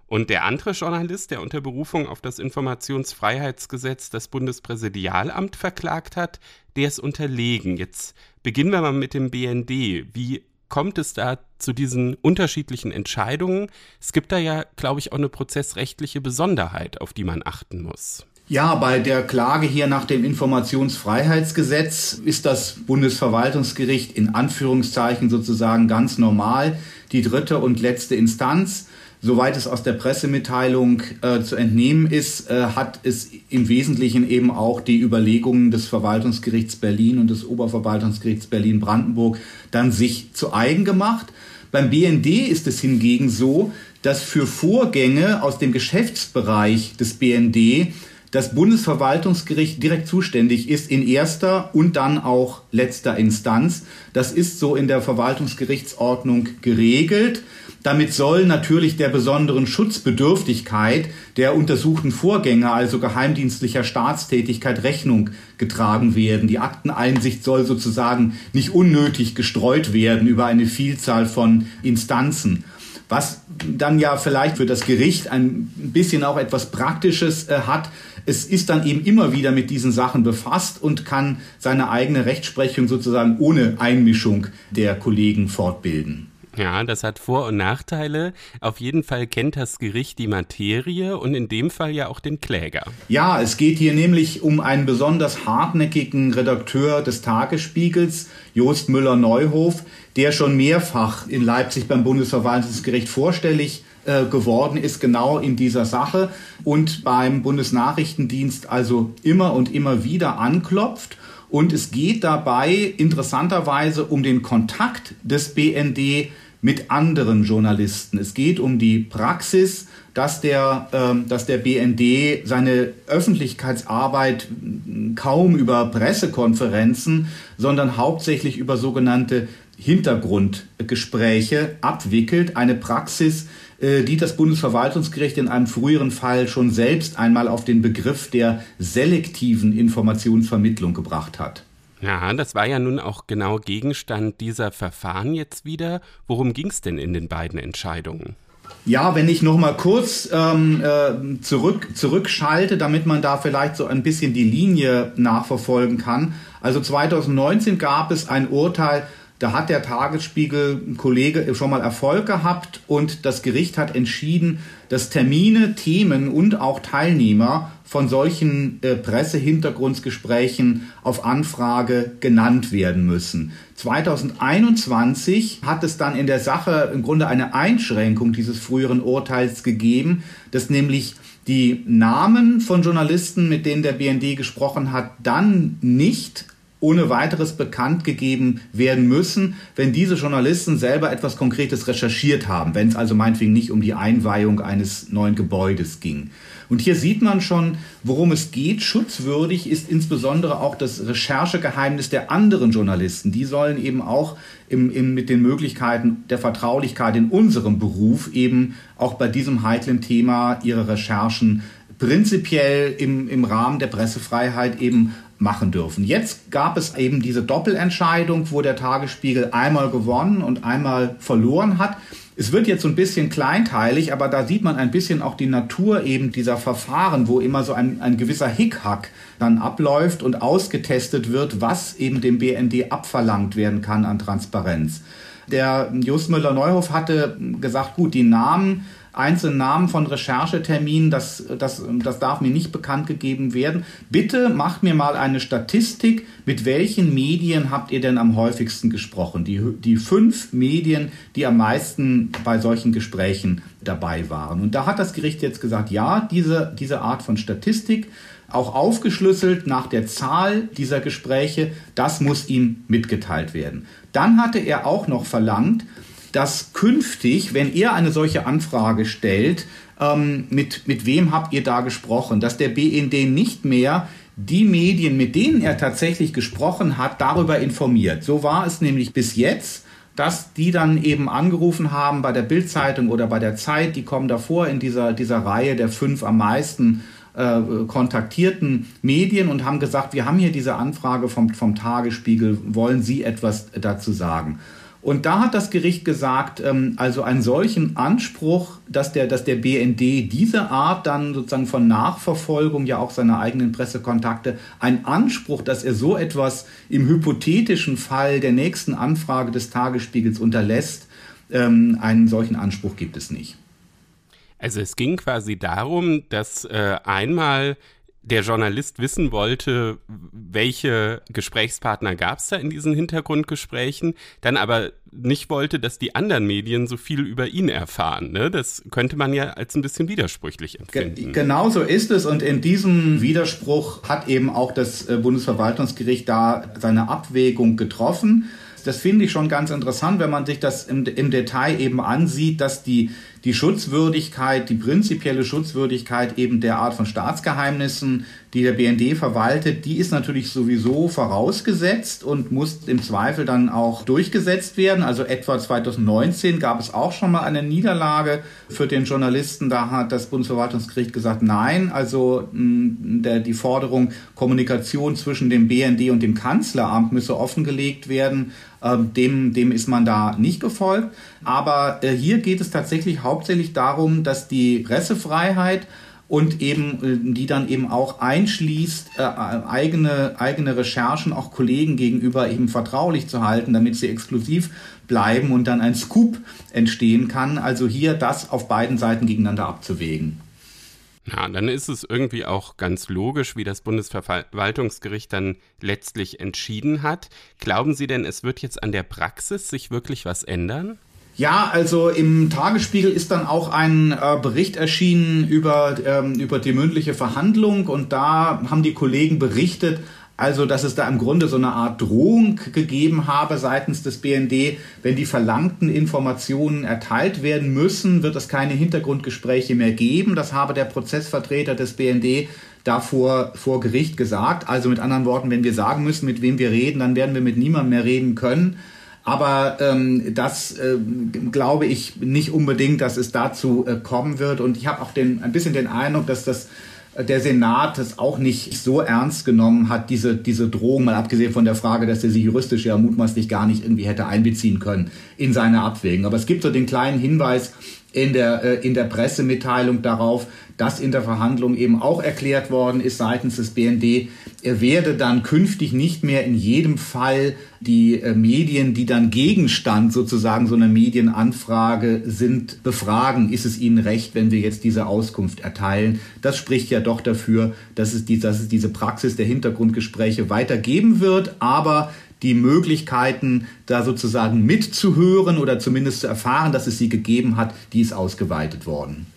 Und der andere Journalist, der unter Berufung auf das Informationsfreiheitsgesetz das Bundespräsidialamt verklagt hat, der ist unterlegen. Jetzt beginnen wir mal mit dem BND. Wie kommt es da zu diesen unterschiedlichen Entscheidungen? Es gibt da ja, glaube ich, auch eine prozessrechtliche Besonderheit, auf die man achten muss. Ja, bei der Klage hier nach dem Informationsfreiheitsgesetz ist das Bundesverwaltungsgericht in Anführungszeichen sozusagen ganz normal die dritte und letzte Instanz. Soweit es aus der Pressemitteilung äh, zu entnehmen ist, äh, hat es im Wesentlichen eben auch die Überlegungen des Verwaltungsgerichts Berlin und des Oberverwaltungsgerichts Berlin-Brandenburg dann sich zu eigen gemacht. Beim BND ist es hingegen so, dass für Vorgänge aus dem Geschäftsbereich des BND das Bundesverwaltungsgericht direkt zuständig ist in erster und dann auch letzter Instanz. Das ist so in der Verwaltungsgerichtsordnung geregelt. Damit soll natürlich der besonderen Schutzbedürftigkeit der untersuchten Vorgänger, also geheimdienstlicher Staatstätigkeit, Rechnung getragen werden. Die Akteneinsicht soll sozusagen nicht unnötig gestreut werden über eine Vielzahl von Instanzen. Was dann ja vielleicht für das Gericht ein bisschen auch etwas Praktisches äh, hat. Es ist dann eben immer wieder mit diesen Sachen befasst und kann seine eigene Rechtsprechung sozusagen ohne Einmischung der Kollegen fortbilden. Ja, das hat Vor- und Nachteile. Auf jeden Fall kennt das Gericht die Materie und in dem Fall ja auch den Kläger. Ja, es geht hier nämlich um einen besonders hartnäckigen Redakteur des Tagesspiegels, Jost Müller-Neuhof, der schon mehrfach in Leipzig beim Bundesverwaltungsgericht vorstellig äh, geworden ist, genau in dieser Sache und beim Bundesnachrichtendienst also immer und immer wieder anklopft. Und es geht dabei interessanterweise um den Kontakt des BND mit anderen Journalisten. Es geht um die Praxis, dass der, äh, dass der BND seine Öffentlichkeitsarbeit kaum über Pressekonferenzen, sondern hauptsächlich über sogenannte Hintergrundgespräche abwickelt. Eine Praxis, äh, die das Bundesverwaltungsgericht in einem früheren Fall schon selbst einmal auf den Begriff der selektiven Informationsvermittlung gebracht hat. Ja, das war ja nun auch genau Gegenstand dieser Verfahren jetzt wieder. Worum ging es denn in den beiden Entscheidungen? Ja, wenn ich noch mal kurz ähm, äh, zurück, zurückschalte, damit man da vielleicht so ein bisschen die Linie nachverfolgen kann. Also 2019 gab es ein Urteil Da hat der Tagesspiegel Kollege schon mal Erfolg gehabt und das Gericht hat entschieden, dass Termine, Themen und auch Teilnehmer von solchen äh, Pressehintergrundgesprächen auf Anfrage genannt werden müssen. 2021 hat es dann in der Sache im Grunde eine Einschränkung dieses früheren Urteils gegeben, dass nämlich die Namen von Journalisten, mit denen der BND gesprochen hat, dann nicht ohne weiteres bekannt gegeben werden müssen, wenn diese Journalisten selber etwas Konkretes recherchiert haben, wenn es also meinetwegen nicht um die Einweihung eines neuen Gebäudes ging. Und hier sieht man schon, worum es geht. Schutzwürdig ist insbesondere auch das Recherchegeheimnis der anderen Journalisten. Die sollen eben auch im, im, mit den Möglichkeiten der Vertraulichkeit in unserem Beruf eben auch bei diesem heiklen Thema ihre Recherchen prinzipiell im, im Rahmen der Pressefreiheit eben machen dürfen. Jetzt gab es eben diese Doppelentscheidung, wo der Tagesspiegel einmal gewonnen und einmal verloren hat. Es wird jetzt so ein bisschen kleinteilig, aber da sieht man ein bisschen auch die Natur eben dieser Verfahren, wo immer so ein, ein gewisser Hickhack dann abläuft und ausgetestet wird, was eben dem BND abverlangt werden kann an Transparenz. Der Just Müller-Neuhof hatte gesagt, gut, die Namen einzelne Namen von Rechercheterminen, das, das, das darf mir nicht bekannt gegeben werden. Bitte macht mir mal eine Statistik, mit welchen Medien habt ihr denn am häufigsten gesprochen? Die, die fünf Medien, die am meisten bei solchen Gesprächen dabei waren. Und da hat das Gericht jetzt gesagt, ja, diese, diese Art von Statistik, auch aufgeschlüsselt nach der Zahl dieser Gespräche, das muss ihm mitgeteilt werden. Dann hatte er auch noch verlangt, dass künftig, wenn er eine solche Anfrage stellt, ähm, mit, mit wem habt ihr da gesprochen, dass der BND nicht mehr die Medien, mit denen er tatsächlich gesprochen hat, darüber informiert. So war es nämlich bis jetzt dass die dann eben angerufen haben bei der Bildzeitung oder bei der Zeit, die kommen davor in dieser, dieser Reihe der fünf am meisten äh, kontaktierten Medien und haben gesagt, wir haben hier diese Anfrage vom, vom Tagesspiegel, wollen Sie etwas dazu sagen? Und da hat das Gericht gesagt, ähm, also einen solchen Anspruch, dass der, dass der BND diese Art dann sozusagen von Nachverfolgung ja auch seiner eigenen Pressekontakte, ein Anspruch, dass er so etwas im hypothetischen Fall der nächsten Anfrage des Tagesspiegels unterlässt, ähm, einen solchen Anspruch gibt es nicht. Also es ging quasi darum, dass äh, einmal der Journalist wissen wollte, welche Gesprächspartner gab es da in diesen Hintergrundgesprächen, dann aber nicht wollte, dass die anderen Medien so viel über ihn erfahren. Ne? Das könnte man ja als ein bisschen widersprüchlich empfinden. Genau so ist es und in diesem Widerspruch hat eben auch das äh, Bundesverwaltungsgericht da seine Abwägung getroffen. Das finde ich schon ganz interessant, wenn man sich das im, im Detail eben ansieht, dass die die Schutzwürdigkeit, die prinzipielle Schutzwürdigkeit eben der Art von Staatsgeheimnissen, die der BND verwaltet, die ist natürlich sowieso vorausgesetzt und muss im Zweifel dann auch durchgesetzt werden. Also etwa 2019 gab es auch schon mal eine Niederlage für den Journalisten. Da hat das Bundesverwaltungsgericht gesagt, nein, also der, die Forderung Kommunikation zwischen dem BND und dem Kanzleramt müsse offengelegt werden. Ähm, dem, dem ist man da nicht gefolgt. Aber äh, hier geht es tatsächlich hauptsächlich darum, dass die Pressefreiheit und eben äh, die dann eben auch einschließt, äh, eigene, eigene Recherchen auch Kollegen gegenüber eben vertraulich zu halten, damit sie exklusiv bleiben und dann ein Scoop entstehen kann. Also hier das auf beiden Seiten gegeneinander abzuwägen. Ja, dann ist es irgendwie auch ganz logisch, wie das Bundesverwaltungsgericht dann letztlich entschieden hat. Glauben Sie denn, es wird jetzt an der Praxis sich wirklich was ändern? Ja, also im Tagesspiegel ist dann auch ein äh, Bericht erschienen über, ähm, über die mündliche Verhandlung und da haben die Kollegen berichtet, also, dass es da im Grunde so eine Art Drohung gegeben habe seitens des BND, wenn die verlangten Informationen erteilt werden müssen, wird es keine Hintergrundgespräche mehr geben. Das habe der Prozessvertreter des BND davor vor Gericht gesagt. Also mit anderen Worten, wenn wir sagen müssen, mit wem wir reden, dann werden wir mit niemandem mehr reden können. Aber ähm, das äh, glaube ich nicht unbedingt, dass es dazu äh, kommen wird. Und ich habe auch den, ein bisschen den Eindruck, dass das der Senat es auch nicht so ernst genommen hat, diese, diese Drohung, mal abgesehen von der Frage, dass er sie juristisch ja mutmaßlich gar nicht irgendwie hätte einbeziehen können in seine Abwägung. Aber es gibt so den kleinen Hinweis, in der, äh, in der Pressemitteilung darauf, dass in der Verhandlung eben auch erklärt worden ist seitens des BND, er werde dann künftig nicht mehr in jedem Fall die äh, Medien, die dann Gegenstand sozusagen so einer Medienanfrage sind, befragen, ist es ihnen recht, wenn wir jetzt diese Auskunft erteilen. Das spricht ja doch dafür, dass es, die, dass es diese Praxis der Hintergrundgespräche weitergeben wird, aber die Möglichkeiten, da sozusagen mitzuhören oder zumindest zu erfahren, dass es sie gegeben hat, die ist ausgeweitet worden.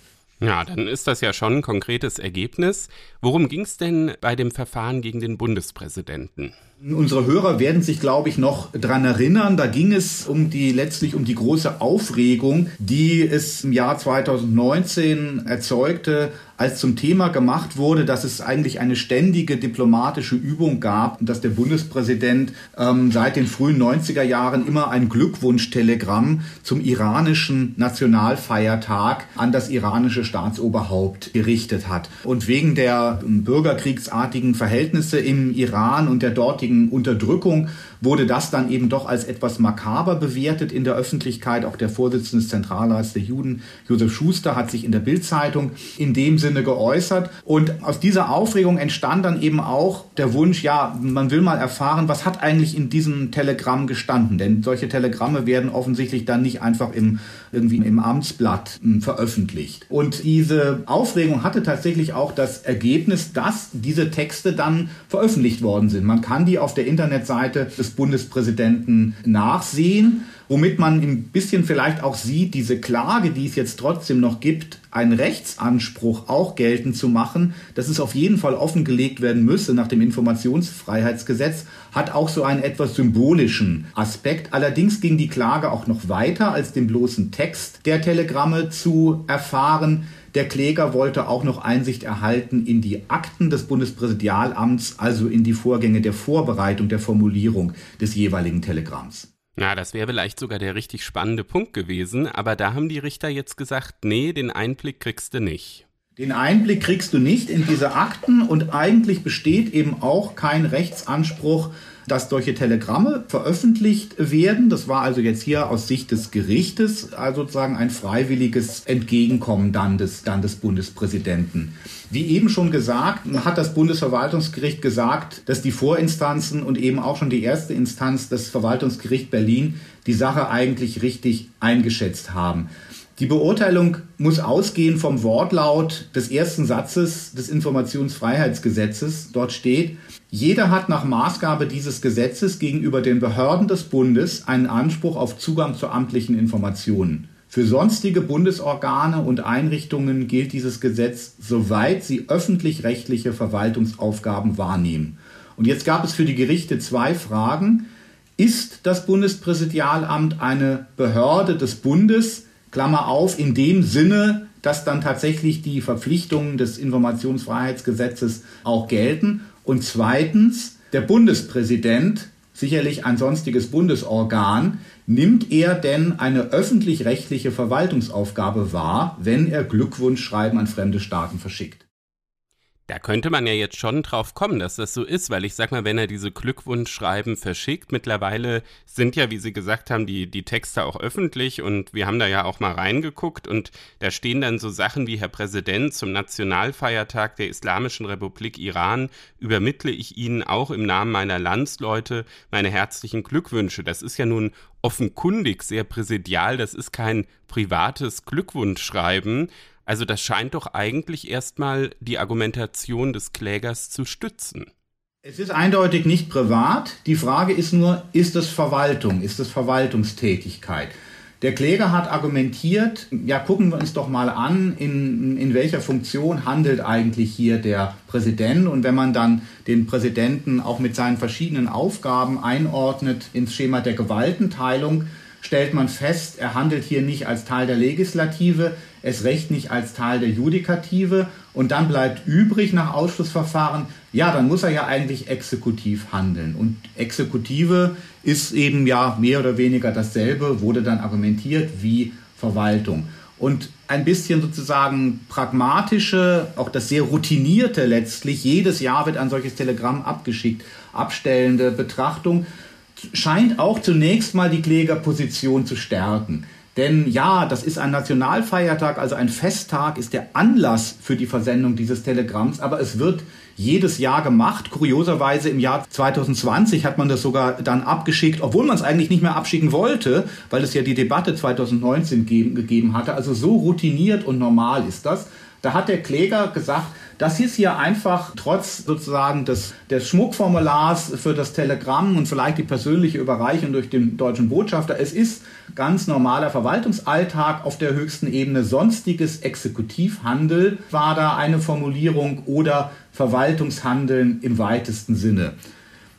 Ja, dann ist das ja schon ein konkretes Ergebnis. Worum ging es denn bei dem Verfahren gegen den Bundespräsidenten? Unsere Hörer werden sich, glaube ich, noch dran erinnern. Da ging es um die letztlich um die große Aufregung, die es im Jahr 2019 erzeugte, als zum Thema gemacht wurde, dass es eigentlich eine ständige diplomatische Übung gab und dass der Bundespräsident ähm, seit den frühen 90er Jahren immer ein Glückwunschtelegramm zum iranischen Nationalfeiertag an das iranische Staatsoberhaupt gerichtet hat. Und wegen der ähm, bürgerkriegsartigen Verhältnisse im Iran und der dortigen Unterdrückung wurde das dann eben doch als etwas makaber bewertet in der Öffentlichkeit. Auch der Vorsitzende des Zentralrats der Juden, Josef Schuster, hat sich in der Bildzeitung in dem Sinne geäußert. Und aus dieser Aufregung entstand dann eben auch der Wunsch, ja, man will mal erfahren, was hat eigentlich in diesem Telegramm gestanden? Denn solche Telegramme werden offensichtlich dann nicht einfach im, irgendwie im Amtsblatt hm, veröffentlicht. Und diese Aufregung hatte tatsächlich auch das Ergebnis, dass diese Texte dann veröffentlicht worden sind. Man kann die auf der Internetseite des Bundespräsidenten nachsehen, womit man ein bisschen vielleicht auch sieht, diese Klage, die es jetzt trotzdem noch gibt, einen Rechtsanspruch auch geltend zu machen, dass es auf jeden Fall offengelegt werden müsse nach dem Informationsfreiheitsgesetz, hat auch so einen etwas symbolischen Aspekt. Allerdings ging die Klage auch noch weiter als den bloßen Text der Telegramme zu erfahren. Der Kläger wollte auch noch Einsicht erhalten in die Akten des Bundespräsidialamts, also in die Vorgänge der Vorbereitung der Formulierung des jeweiligen Telegramms. Na, das wäre vielleicht sogar der richtig spannende Punkt gewesen, aber da haben die Richter jetzt gesagt, nee, den Einblick kriegst du nicht. Den Einblick kriegst du nicht in diese Akten und eigentlich besteht eben auch kein Rechtsanspruch dass solche Telegramme veröffentlicht werden. Das war also jetzt hier aus Sicht des Gerichtes also sozusagen ein freiwilliges Entgegenkommen dann des, dann des Bundespräsidenten. Wie eben schon gesagt, hat das Bundesverwaltungsgericht gesagt, dass die Vorinstanzen und eben auch schon die erste Instanz, das Verwaltungsgericht Berlin, die Sache eigentlich richtig eingeschätzt haben. Die Beurteilung muss ausgehen vom Wortlaut des ersten Satzes des Informationsfreiheitsgesetzes. Dort steht, jeder hat nach Maßgabe dieses Gesetzes gegenüber den Behörden des Bundes einen Anspruch auf Zugang zu amtlichen Informationen. Für sonstige Bundesorgane und Einrichtungen gilt dieses Gesetz, soweit sie öffentlich-rechtliche Verwaltungsaufgaben wahrnehmen. Und jetzt gab es für die Gerichte zwei Fragen. Ist das Bundespräsidialamt eine Behörde des Bundes, Klammer auf, in dem Sinne, dass dann tatsächlich die Verpflichtungen des Informationsfreiheitsgesetzes auch gelten? Und zweitens, der Bundespräsident, sicherlich ein sonstiges Bundesorgan, nimmt er denn eine öffentlich-rechtliche Verwaltungsaufgabe wahr, wenn er Glückwunschschreiben an fremde Staaten verschickt? Da könnte man ja jetzt schon drauf kommen, dass das so ist, weil ich sag mal, wenn er diese Glückwunschschreiben verschickt, mittlerweile sind ja, wie Sie gesagt haben, die, die Texte auch öffentlich und wir haben da ja auch mal reingeguckt und da stehen dann so Sachen wie Herr Präsident zum Nationalfeiertag der Islamischen Republik Iran übermittle ich Ihnen auch im Namen meiner Landsleute meine herzlichen Glückwünsche. Das ist ja nun offenkundig sehr präsidial, das ist kein privates Glückwunschschreiben, also das scheint doch eigentlich erstmal die Argumentation des Klägers zu stützen. Es ist eindeutig nicht privat. Die Frage ist nur, ist es Verwaltung, ist es Verwaltungstätigkeit? Der Kläger hat argumentiert, ja, gucken wir uns doch mal an, in, in welcher Funktion handelt eigentlich hier der Präsident. Und wenn man dann den Präsidenten auch mit seinen verschiedenen Aufgaben einordnet ins Schema der Gewaltenteilung, stellt man fest, er handelt hier nicht als Teil der Legislative, es recht nicht als Teil der Judikative und dann bleibt übrig nach Ausschlussverfahren, ja, dann muss er ja eigentlich exekutiv handeln. Und Exekutive ist eben ja mehr oder weniger dasselbe, wurde dann argumentiert wie Verwaltung. Und ein bisschen sozusagen pragmatische, auch das sehr routinierte letztlich, jedes Jahr wird ein solches Telegramm abgeschickt, abstellende Betrachtung, scheint auch zunächst mal die Klägerposition zu stärken. Denn ja, das ist ein Nationalfeiertag, also ein Festtag ist der Anlass für die Versendung dieses Telegramms, aber es wird jedes Jahr gemacht. Kurioserweise im Jahr 2020 hat man das sogar dann abgeschickt, obwohl man es eigentlich nicht mehr abschicken wollte, weil es ja die Debatte 2019 gegeben hatte. Also so routiniert und normal ist das. Da hat der Kläger gesagt, das ist hier einfach trotz sozusagen des, des Schmuckformulars für das Telegramm und vielleicht die persönliche Überreichung durch den deutschen Botschafter. Es ist ganz normaler Verwaltungsalltag auf der höchsten Ebene. Sonstiges Exekutivhandel war da eine Formulierung oder Verwaltungshandeln im weitesten Sinne.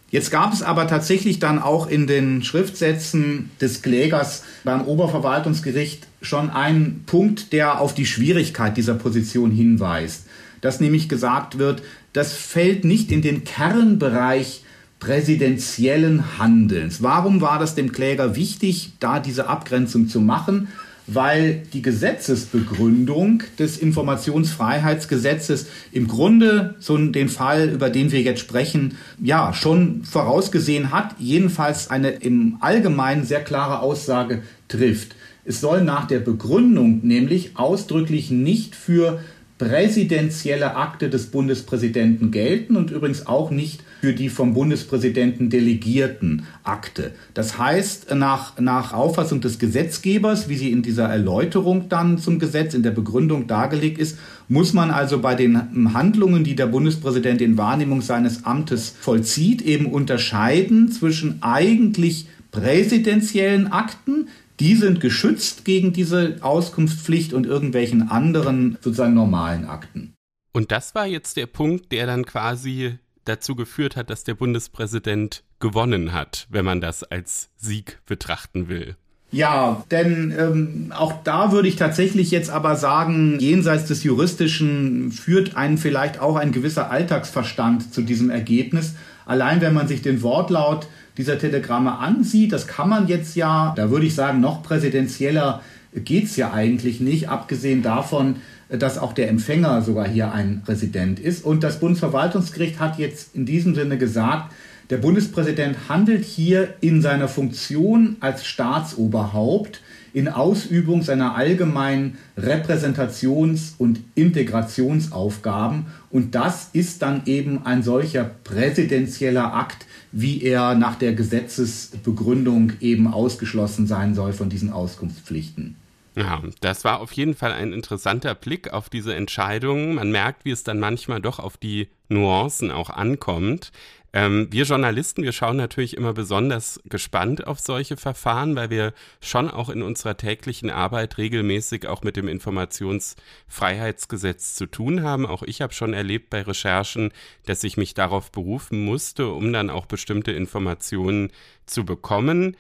Jetzt gab es aber tatsächlich dann auch in den Schriftsätzen des Klägers beim Oberverwaltungsgericht schon einen Punkt, der auf die Schwierigkeit dieser Position hinweist. Dass nämlich gesagt wird, das fällt nicht in den Kernbereich präsidentiellen Handelns. Warum war das dem Kläger wichtig, da diese Abgrenzung zu machen? weil die Gesetzesbegründung des Informationsfreiheitsgesetzes im Grunde so den Fall, über den wir jetzt sprechen, ja, schon vorausgesehen hat, jedenfalls eine im Allgemeinen sehr klare Aussage trifft. Es soll nach der Begründung nämlich ausdrücklich nicht für präsidentielle Akte des Bundespräsidenten gelten und übrigens auch nicht für die vom Bundespräsidenten delegierten Akte. Das heißt, nach, nach Auffassung des Gesetzgebers, wie sie in dieser Erläuterung dann zum Gesetz in der Begründung dargelegt ist, muss man also bei den Handlungen, die der Bundespräsident in Wahrnehmung seines Amtes vollzieht, eben unterscheiden zwischen eigentlich präsidentiellen Akten, die sind geschützt gegen diese Auskunftspflicht und irgendwelchen anderen sozusagen normalen Akten. Und das war jetzt der Punkt, der dann quasi dazu geführt hat, dass der Bundespräsident gewonnen hat, wenn man das als Sieg betrachten will. Ja, denn ähm, auch da würde ich tatsächlich jetzt aber sagen, jenseits des Juristischen führt einen vielleicht auch ein gewisser Alltagsverstand zu diesem Ergebnis. Allein wenn man sich den Wortlaut dieser Telegramme ansieht, das kann man jetzt ja, da würde ich sagen, noch präsidentieller geht's ja eigentlich nicht, abgesehen davon, dass auch der Empfänger sogar hier ein Resident ist. Und das Bundesverwaltungsgericht hat jetzt in diesem Sinne gesagt, der Bundespräsident handelt hier in seiner Funktion als Staatsoberhaupt in Ausübung seiner allgemeinen Repräsentations- und Integrationsaufgaben. Und das ist dann eben ein solcher präsidentieller Akt, wie er nach der Gesetzesbegründung eben ausgeschlossen sein soll von diesen Auskunftspflichten. Ja, das war auf jeden Fall ein interessanter Blick auf diese Entscheidung. Man merkt, wie es dann manchmal doch auf die Nuancen auch ankommt. Ähm, wir Journalisten, wir schauen natürlich immer besonders gespannt auf solche Verfahren, weil wir schon auch in unserer täglichen Arbeit regelmäßig auch mit dem Informationsfreiheitsgesetz zu tun haben. Auch ich habe schon erlebt bei Recherchen, dass ich mich darauf berufen musste, um dann auch bestimmte Informationen zu bekommen.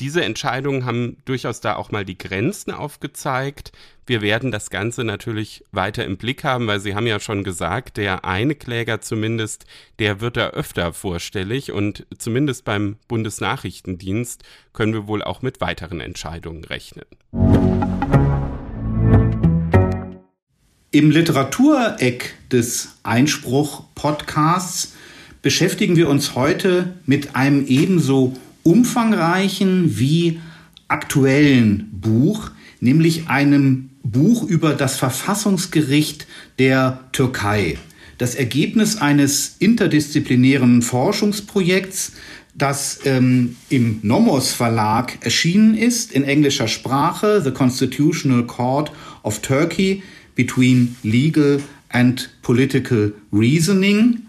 Diese Entscheidungen haben durchaus da auch mal die Grenzen aufgezeigt. Wir werden das Ganze natürlich weiter im Blick haben, weil Sie haben ja schon gesagt, der eine Kläger zumindest, der wird da öfter vorstellig und zumindest beim Bundesnachrichtendienst können wir wohl auch mit weiteren Entscheidungen rechnen. Im Literatureck des Einspruch-Podcasts beschäftigen wir uns heute mit einem ebenso umfangreichen wie aktuellen Buch, nämlich einem Buch über das Verfassungsgericht der Türkei. Das Ergebnis eines interdisziplinären Forschungsprojekts, das ähm, im Nomos Verlag erschienen ist, in englischer Sprache, The Constitutional Court of Turkey Between Legal and Political Reasoning.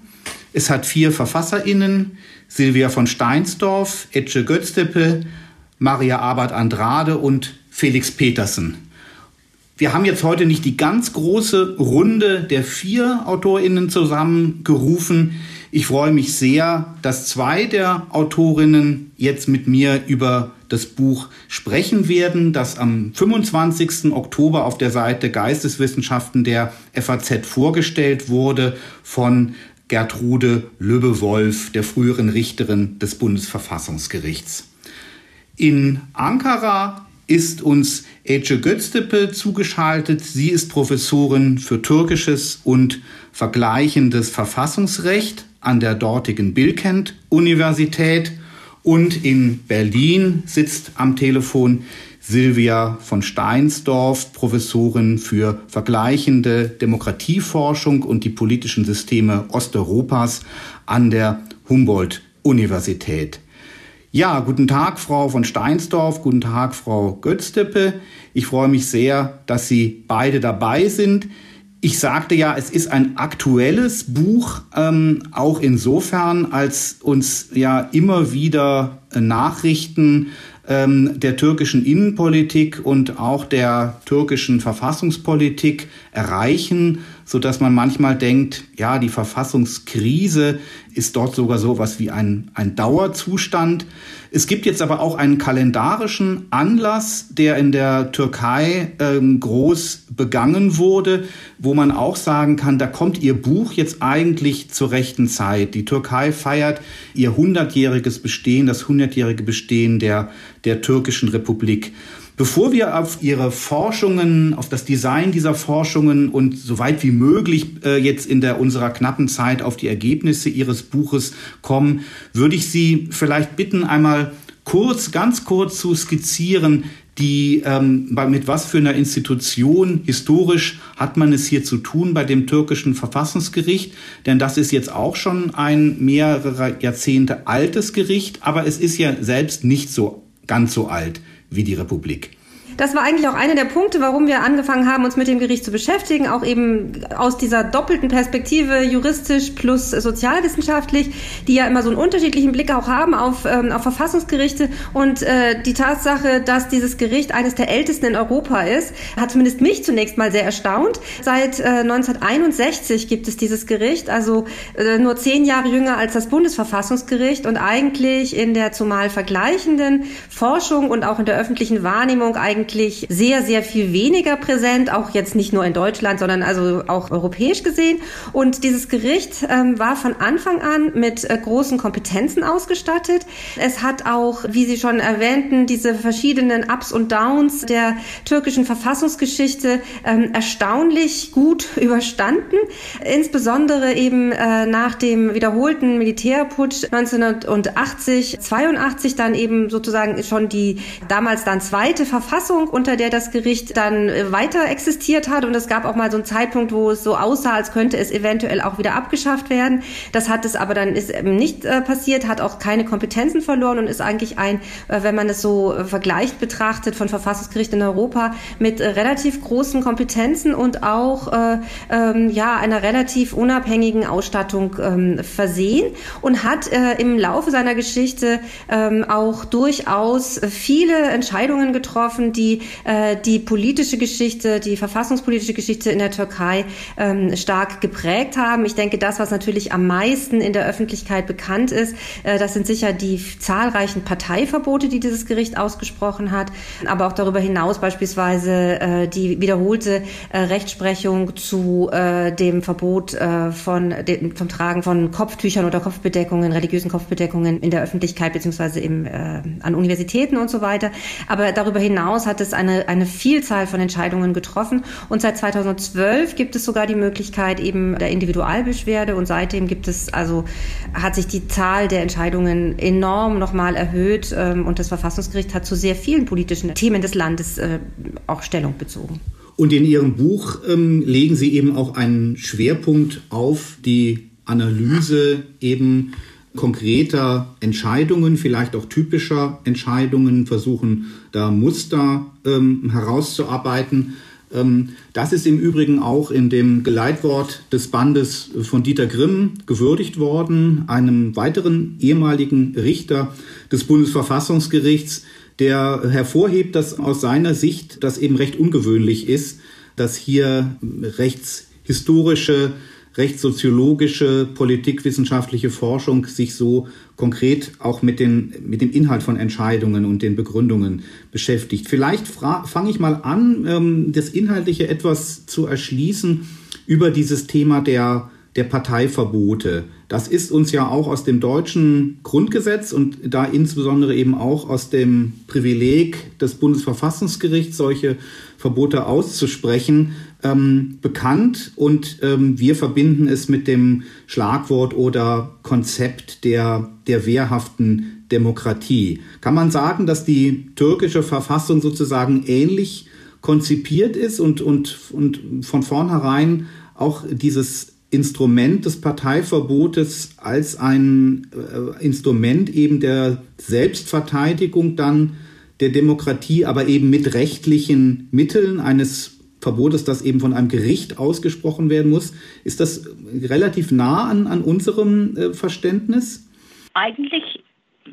Es hat vier VerfasserInnen, Silvia von Steinsdorf, Etche Götztepe, Maria Abad Andrade und Felix Petersen. Wir haben jetzt heute nicht die ganz große Runde der vier AutorInnen zusammengerufen. Ich freue mich sehr, dass zwei der Autorinnen jetzt mit mir über das Buch sprechen werden, das am 25. Oktober auf der Seite Geisteswissenschaften der FAZ vorgestellt wurde von Gertrude Lübbe-Wolf, der früheren Richterin des Bundesverfassungsgerichts. In Ankara ist uns Ece Göztepe zugeschaltet. Sie ist Professorin für türkisches und vergleichendes Verfassungsrecht an der dortigen Bilkent Universität und in Berlin sitzt am Telefon Silvia von Steinsdorf, Professorin für vergleichende Demokratieforschung und die politischen Systeme Osteuropas an der Humboldt-Universität. Ja, guten Tag, Frau von Steinsdorf, guten Tag, Frau Götzteppe. Ich freue mich sehr, dass Sie beide dabei sind. Ich sagte ja, es ist ein aktuelles Buch, ähm, auch insofern, als uns ja immer wieder Nachrichten ähm, der türkischen Innenpolitik und auch der türkischen Verfassungspolitik erreichen, so dass man manchmal denkt, ja, die Verfassungskrise ist dort sogar so was wie ein, ein Dauerzustand. Es gibt jetzt aber auch einen kalendarischen Anlass, der in der Türkei ähm, groß begangen wurde, wo man auch sagen kann, da kommt ihr Buch jetzt eigentlich zur rechten Zeit. Die Türkei feiert ihr hundertjähriges Bestehen, das hundertjährige Bestehen der, der türkischen Republik. Bevor wir auf Ihre Forschungen, auf das Design dieser Forschungen und so weit wie möglich äh, jetzt in der unserer knappen Zeit auf die Ergebnisse Ihres Buches kommen, würde ich Sie vielleicht bitten, einmal kurz, ganz kurz zu skizzieren, die ähm, mit was für einer Institution historisch hat man es hier zu tun bei dem türkischen Verfassungsgericht, denn das ist jetzt auch schon ein mehrere Jahrzehnte altes Gericht, aber es ist ja selbst nicht so ganz so alt wie die Republik. Das war eigentlich auch einer der Punkte, warum wir angefangen haben, uns mit dem Gericht zu beschäftigen, auch eben aus dieser doppelten Perspektive, juristisch plus sozialwissenschaftlich, die ja immer so einen unterschiedlichen Blick auch haben auf, ähm, auf Verfassungsgerichte. Und äh, die Tatsache, dass dieses Gericht eines der ältesten in Europa ist, hat zumindest mich zunächst mal sehr erstaunt. Seit äh, 1961 gibt es dieses Gericht, also äh, nur zehn Jahre jünger als das Bundesverfassungsgericht und eigentlich in der zumal vergleichenden Forschung und auch in der öffentlichen Wahrnehmung eigentlich eigentlich sehr, sehr viel weniger präsent, auch jetzt nicht nur in Deutschland, sondern also auch europäisch gesehen. Und dieses Gericht ähm, war von Anfang an mit äh, großen Kompetenzen ausgestattet. Es hat auch, wie Sie schon erwähnten, diese verschiedenen Ups und Downs der türkischen Verfassungsgeschichte ähm, erstaunlich gut *laughs* überstanden. Insbesondere eben äh, nach dem wiederholten Militärputsch 1980, 82 dann eben sozusagen schon die damals dann zweite Verfassung Verfassung, unter der das Gericht dann äh, weiter existiert hat. Und es gab auch mal so einen Zeitpunkt, wo es so aussah, als könnte es eventuell auch wieder abgeschafft werden. Das hat es aber dann ist nicht äh, passiert, hat auch keine Kompetenzen verloren und ist eigentlich ein, äh, wenn man es so vergleicht betrachtet, von Verfassungsgericht in Europa mit relativ großen Kompetenzen und auch ähm, ja einer relativ unabhängigen Ausstattung ähm, versehen und hat im Laufe seiner Geschichte ähm, auch durchaus viele Entscheidungen getroffen, die die äh, die politische Geschichte, die verfassungspolitische Geschichte in der Türkei ähm, stark geprägt haben. Ich denke, das, was natürlich am meisten in der Öffentlichkeit bekannt ist, äh, das sind sicher die zahlreichen Parteiverbote, die dieses Gericht ausgesprochen hat, aber auch darüber hinaus beispielsweise äh, die wiederholte äh, Rechtsprechung zu äh, dem Verbot äh, von dem, vom Tragen von Kopftüchern oder Kopfbedeckungen, religiösen Kopfbedeckungen in der Öffentlichkeit im, äh, an Universitäten und so weiter. Aber darüber hinaus hat es eine, eine Vielzahl von Entscheidungen getroffen. Und seit 2012 gibt es sogar die Möglichkeit eben der Individualbeschwerde. Und seitdem gibt es, also hat sich die Zahl der Entscheidungen enorm nochmal erhöht. Ähm, und das Verfassungsgericht hat zu sehr vielen politischen Themen des Landes äh, auch Stellung bezogen. Und in Ihrem Buch ähm, legen Sie eben auch einen Schwerpunkt auf die Analyse eben konkreter Entscheidungen, vielleicht auch typischer Entscheidungen, versuchen da Muster ähm, herauszuarbeiten. Ähm, das ist im Übrigen auch in dem Geleitwort des Bandes von Dieter Grimm gewürdigt worden, einem weiteren ehemaligen Richter des Bundesverfassungsgerichts, der hervorhebt, dass aus seiner Sicht das eben recht ungewöhnlich ist, dass hier rechtshistorische rechtssoziologische, politikwissenschaftliche Forschung sich so konkret auch mit, den, mit dem Inhalt von Entscheidungen und den Begründungen beschäftigt. Vielleicht fange ich mal an, ähm, das Inhaltliche etwas zu erschließen über dieses Thema der, der Parteiverbote. Das ist uns ja auch aus dem deutschen Grundgesetz und da insbesondere eben auch aus dem Privileg des Bundesverfassungsgerichts, solche Verbote auszusprechen, ähm, bekannt und ähm, wir verbinden es mit dem Schlagwort oder Konzept der, der wehrhaften Demokratie. Kann man sagen, dass die türkische Verfassung sozusagen ähnlich konzipiert ist und, und, und von vornherein auch dieses Instrument des Parteiverbotes als ein äh, Instrument eben der Selbstverteidigung dann der Demokratie, aber eben mit rechtlichen Mitteln eines Verbotes, das eben von einem Gericht ausgesprochen werden muss. Ist das relativ nah an, an unserem äh, Verständnis? Eigentlich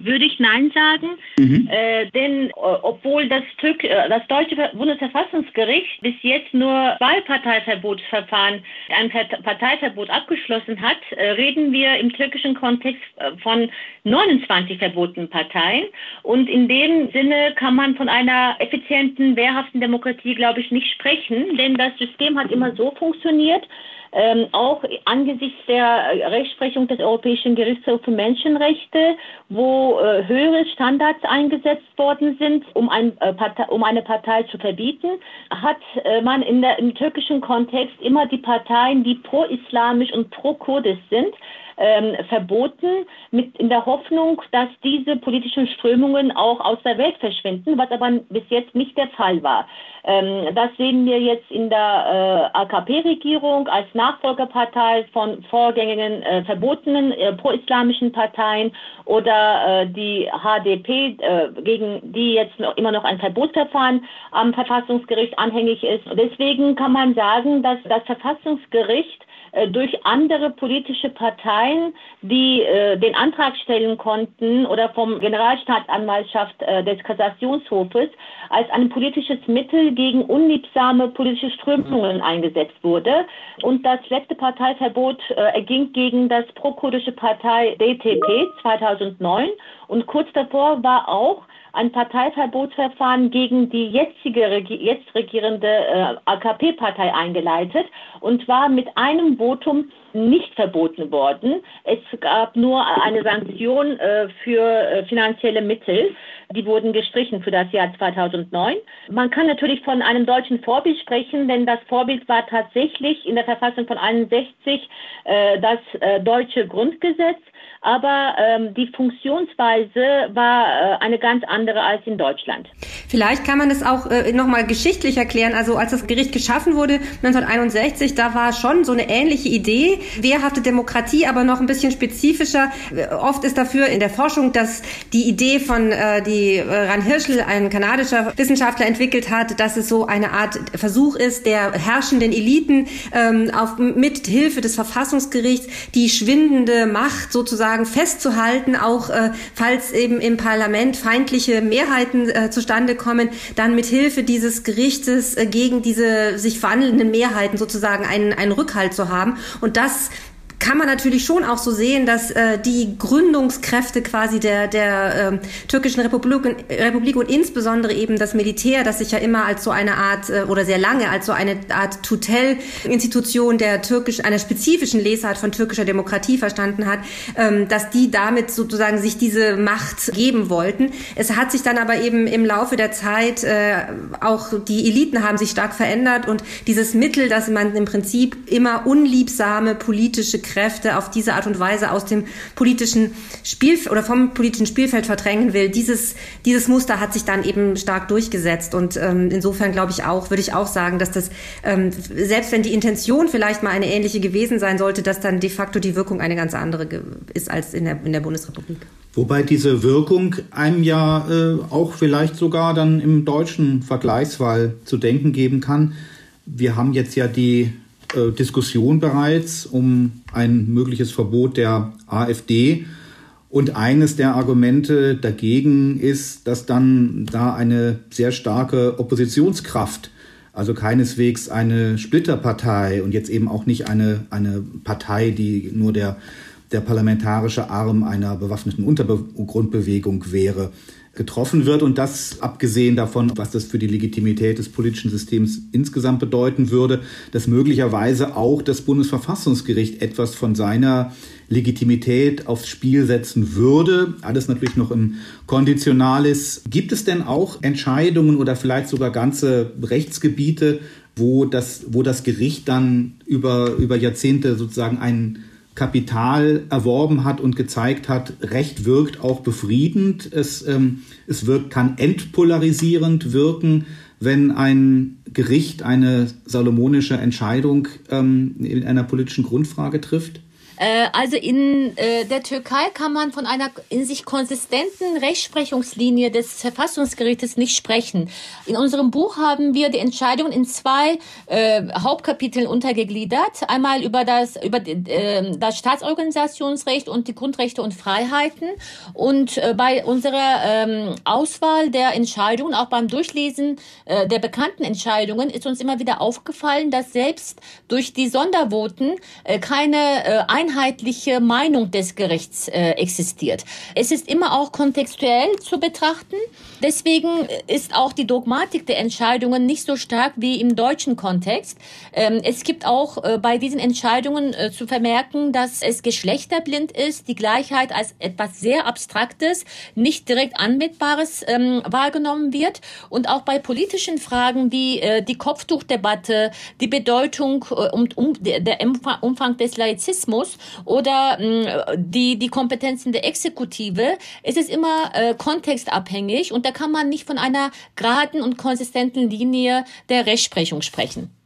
würde ich Nein sagen, mhm. äh, denn äh, obwohl das, Türk äh, das deutsche Bundesverfassungsgericht bis jetzt nur zwei Parteiverbotsverfahren, ein Parteiverbot abgeschlossen hat, äh, reden wir im türkischen Kontext äh, von 29 verbotenen Parteien. Und in dem Sinne kann man von einer effizienten, wehrhaften Demokratie, glaube ich, nicht sprechen, denn das System hat immer so funktioniert, ähm, auch angesichts der Rechtsprechung des Europäischen Gerichtshofs für Menschenrechte, wo äh, höhere Standards eingesetzt worden sind, um, ein, äh, Partei, um eine Partei zu verbieten, hat äh, man der, im türkischen Kontext immer die Parteien, die pro-islamisch und pro-kurdisch sind, ähm, verboten, mit in der Hoffnung, dass diese politischen Strömungen auch aus der Welt verschwinden, was aber bis jetzt nicht der Fall war. Ähm, das sehen wir jetzt in der äh, AKP-Regierung als Nachfolgerpartei von vorgängigen äh, verbotenen äh, pro-islamischen Parteien oder äh, die HDP, äh, gegen die jetzt noch, immer noch ein Verbotsverfahren am Verfassungsgericht anhängig ist. Deswegen kann man sagen, dass das Verfassungsgericht durch andere politische Parteien, die äh, den Antrag stellen konnten oder vom Generalstaatsanwaltschaft äh, des Kassationshofes als ein politisches Mittel gegen unliebsame politische Strömungen eingesetzt wurde. Und das letzte Parteiverbot äh, erging gegen das prokurdische Partei DTP 2009 und kurz davor war auch ein Parteiverbotsverfahren gegen die jetzige jetzt regierende äh, AKP-Partei eingeleitet und war mit einem Votum nicht verboten worden. Es gab nur eine Sanktion äh, für äh, finanzielle Mittel. Die wurden gestrichen für das Jahr 2009. Man kann natürlich von einem deutschen Vorbild sprechen, denn das Vorbild war tatsächlich in der Verfassung von 61 äh, das äh, deutsche Grundgesetz aber ähm, die Funktionsweise war äh, eine ganz andere als in Deutschland. Vielleicht kann man es auch äh, nochmal geschichtlich erklären. Also als das Gericht geschaffen wurde 1961, da war schon so eine ähnliche Idee, wehrhafte Demokratie, aber noch ein bisschen spezifischer. Oft ist dafür in der Forschung, dass die Idee von äh, die äh, Ran Hirschel, ein kanadischer Wissenschaftler, entwickelt hat, dass es so eine Art Versuch ist, der herrschenden Eliten ähm, auf, mit Hilfe des Verfassungsgerichts die schwindende Macht sozusagen sozusagen festzuhalten, auch äh, falls eben im Parlament feindliche Mehrheiten äh, zustande kommen, dann mit Hilfe dieses Gerichtes äh, gegen diese sich verhandelnden Mehrheiten sozusagen einen, einen Rückhalt zu haben. Und das kann man natürlich schon auch so sehen, dass äh, die Gründungskräfte quasi der, der äh, türkischen Republik, Republik und insbesondere eben das Militär, das sich ja immer als so eine Art äh, oder sehr lange als so eine Art Tutellinstitution der türkisch einer spezifischen Lesart von türkischer Demokratie verstanden hat, ähm, dass die damit sozusagen sich diese Macht geben wollten. Es hat sich dann aber eben im Laufe der Zeit äh, auch die Eliten haben sich stark verändert und dieses Mittel, dass man im Prinzip immer unliebsame politische Kräfte auf diese Art und Weise aus dem politischen Spiel oder vom politischen Spielfeld verdrängen will. Dieses, dieses Muster hat sich dann eben stark durchgesetzt. Und ähm, insofern glaube ich auch, würde ich auch sagen, dass das, ähm, selbst wenn die Intention vielleicht mal eine ähnliche gewesen sein sollte, dass dann de facto die Wirkung eine ganz andere ist als in der, in der Bundesrepublik. Wobei diese Wirkung einem ja äh, auch vielleicht sogar dann im deutschen Vergleichsfall zu denken geben kann. Wir haben jetzt ja die äh, Diskussion bereits um ein mögliches Verbot der AfD. Und eines der Argumente dagegen ist, dass dann da eine sehr starke Oppositionskraft, also keineswegs eine Splitterpartei und jetzt eben auch nicht eine, eine Partei, die nur der, der parlamentarische Arm einer bewaffneten Untergrundbewegung wäre, getroffen wird und das abgesehen davon, was das für die Legitimität des politischen Systems insgesamt bedeuten würde, dass möglicherweise auch das Bundesverfassungsgericht etwas von seiner Legitimität aufs Spiel setzen würde. Alles natürlich noch im Konditionalis. Gibt es denn auch Entscheidungen oder vielleicht sogar ganze Rechtsgebiete, wo das, wo das Gericht dann über, über Jahrzehnte sozusagen einen Kapital erworben hat und gezeigt hat, Recht wirkt auch befriedend. Es, ähm, es wirkt, kann entpolarisierend wirken, wenn ein Gericht eine salomonische Entscheidung ähm, in einer politischen Grundfrage trifft? Äh, also in äh, der Türkei kann man von einer in sich konsistenten Rechtsprechungslinie des Verfassungsgerichtes nicht sprechen. In unserem Buch haben wir die Entscheidung in zwei äh, Hauptkapiteln untergegliedert. Einmal über das, über äh, das Staatsorganisationsrecht und die Grundrechte und Freiheiten. Und äh, bei unserer ähm, Auswahl der Entscheidungen, auch beim Durchlesen äh, der bekannten Entscheidungen, ist uns immer wieder aufgefallen, dass selbst durch die Sondervoten äh, keine äh, einheitliche Meinung des Gerichts äh, existiert. Es ist immer auch kontextuell zu betrachten. Deswegen ist auch die Dogmatik der Entscheidungen nicht so stark wie im deutschen Kontext. Ähm, es gibt auch äh, bei diesen Entscheidungen äh, zu vermerken, dass es geschlechterblind ist, die Gleichheit als etwas sehr Abstraktes, nicht direkt Anwendbares ähm, wahrgenommen wird. Und auch bei politischen Fragen wie äh, die Kopftuchdebatte, die Bedeutung äh, und um, der Umfang des Laizismus oder mh, die, die Kompetenzen der Exekutive, es ist immer äh, kontextabhängig und da kann man nicht von einer geraden und konsistenten Linie der Rechtsprechung sprechen.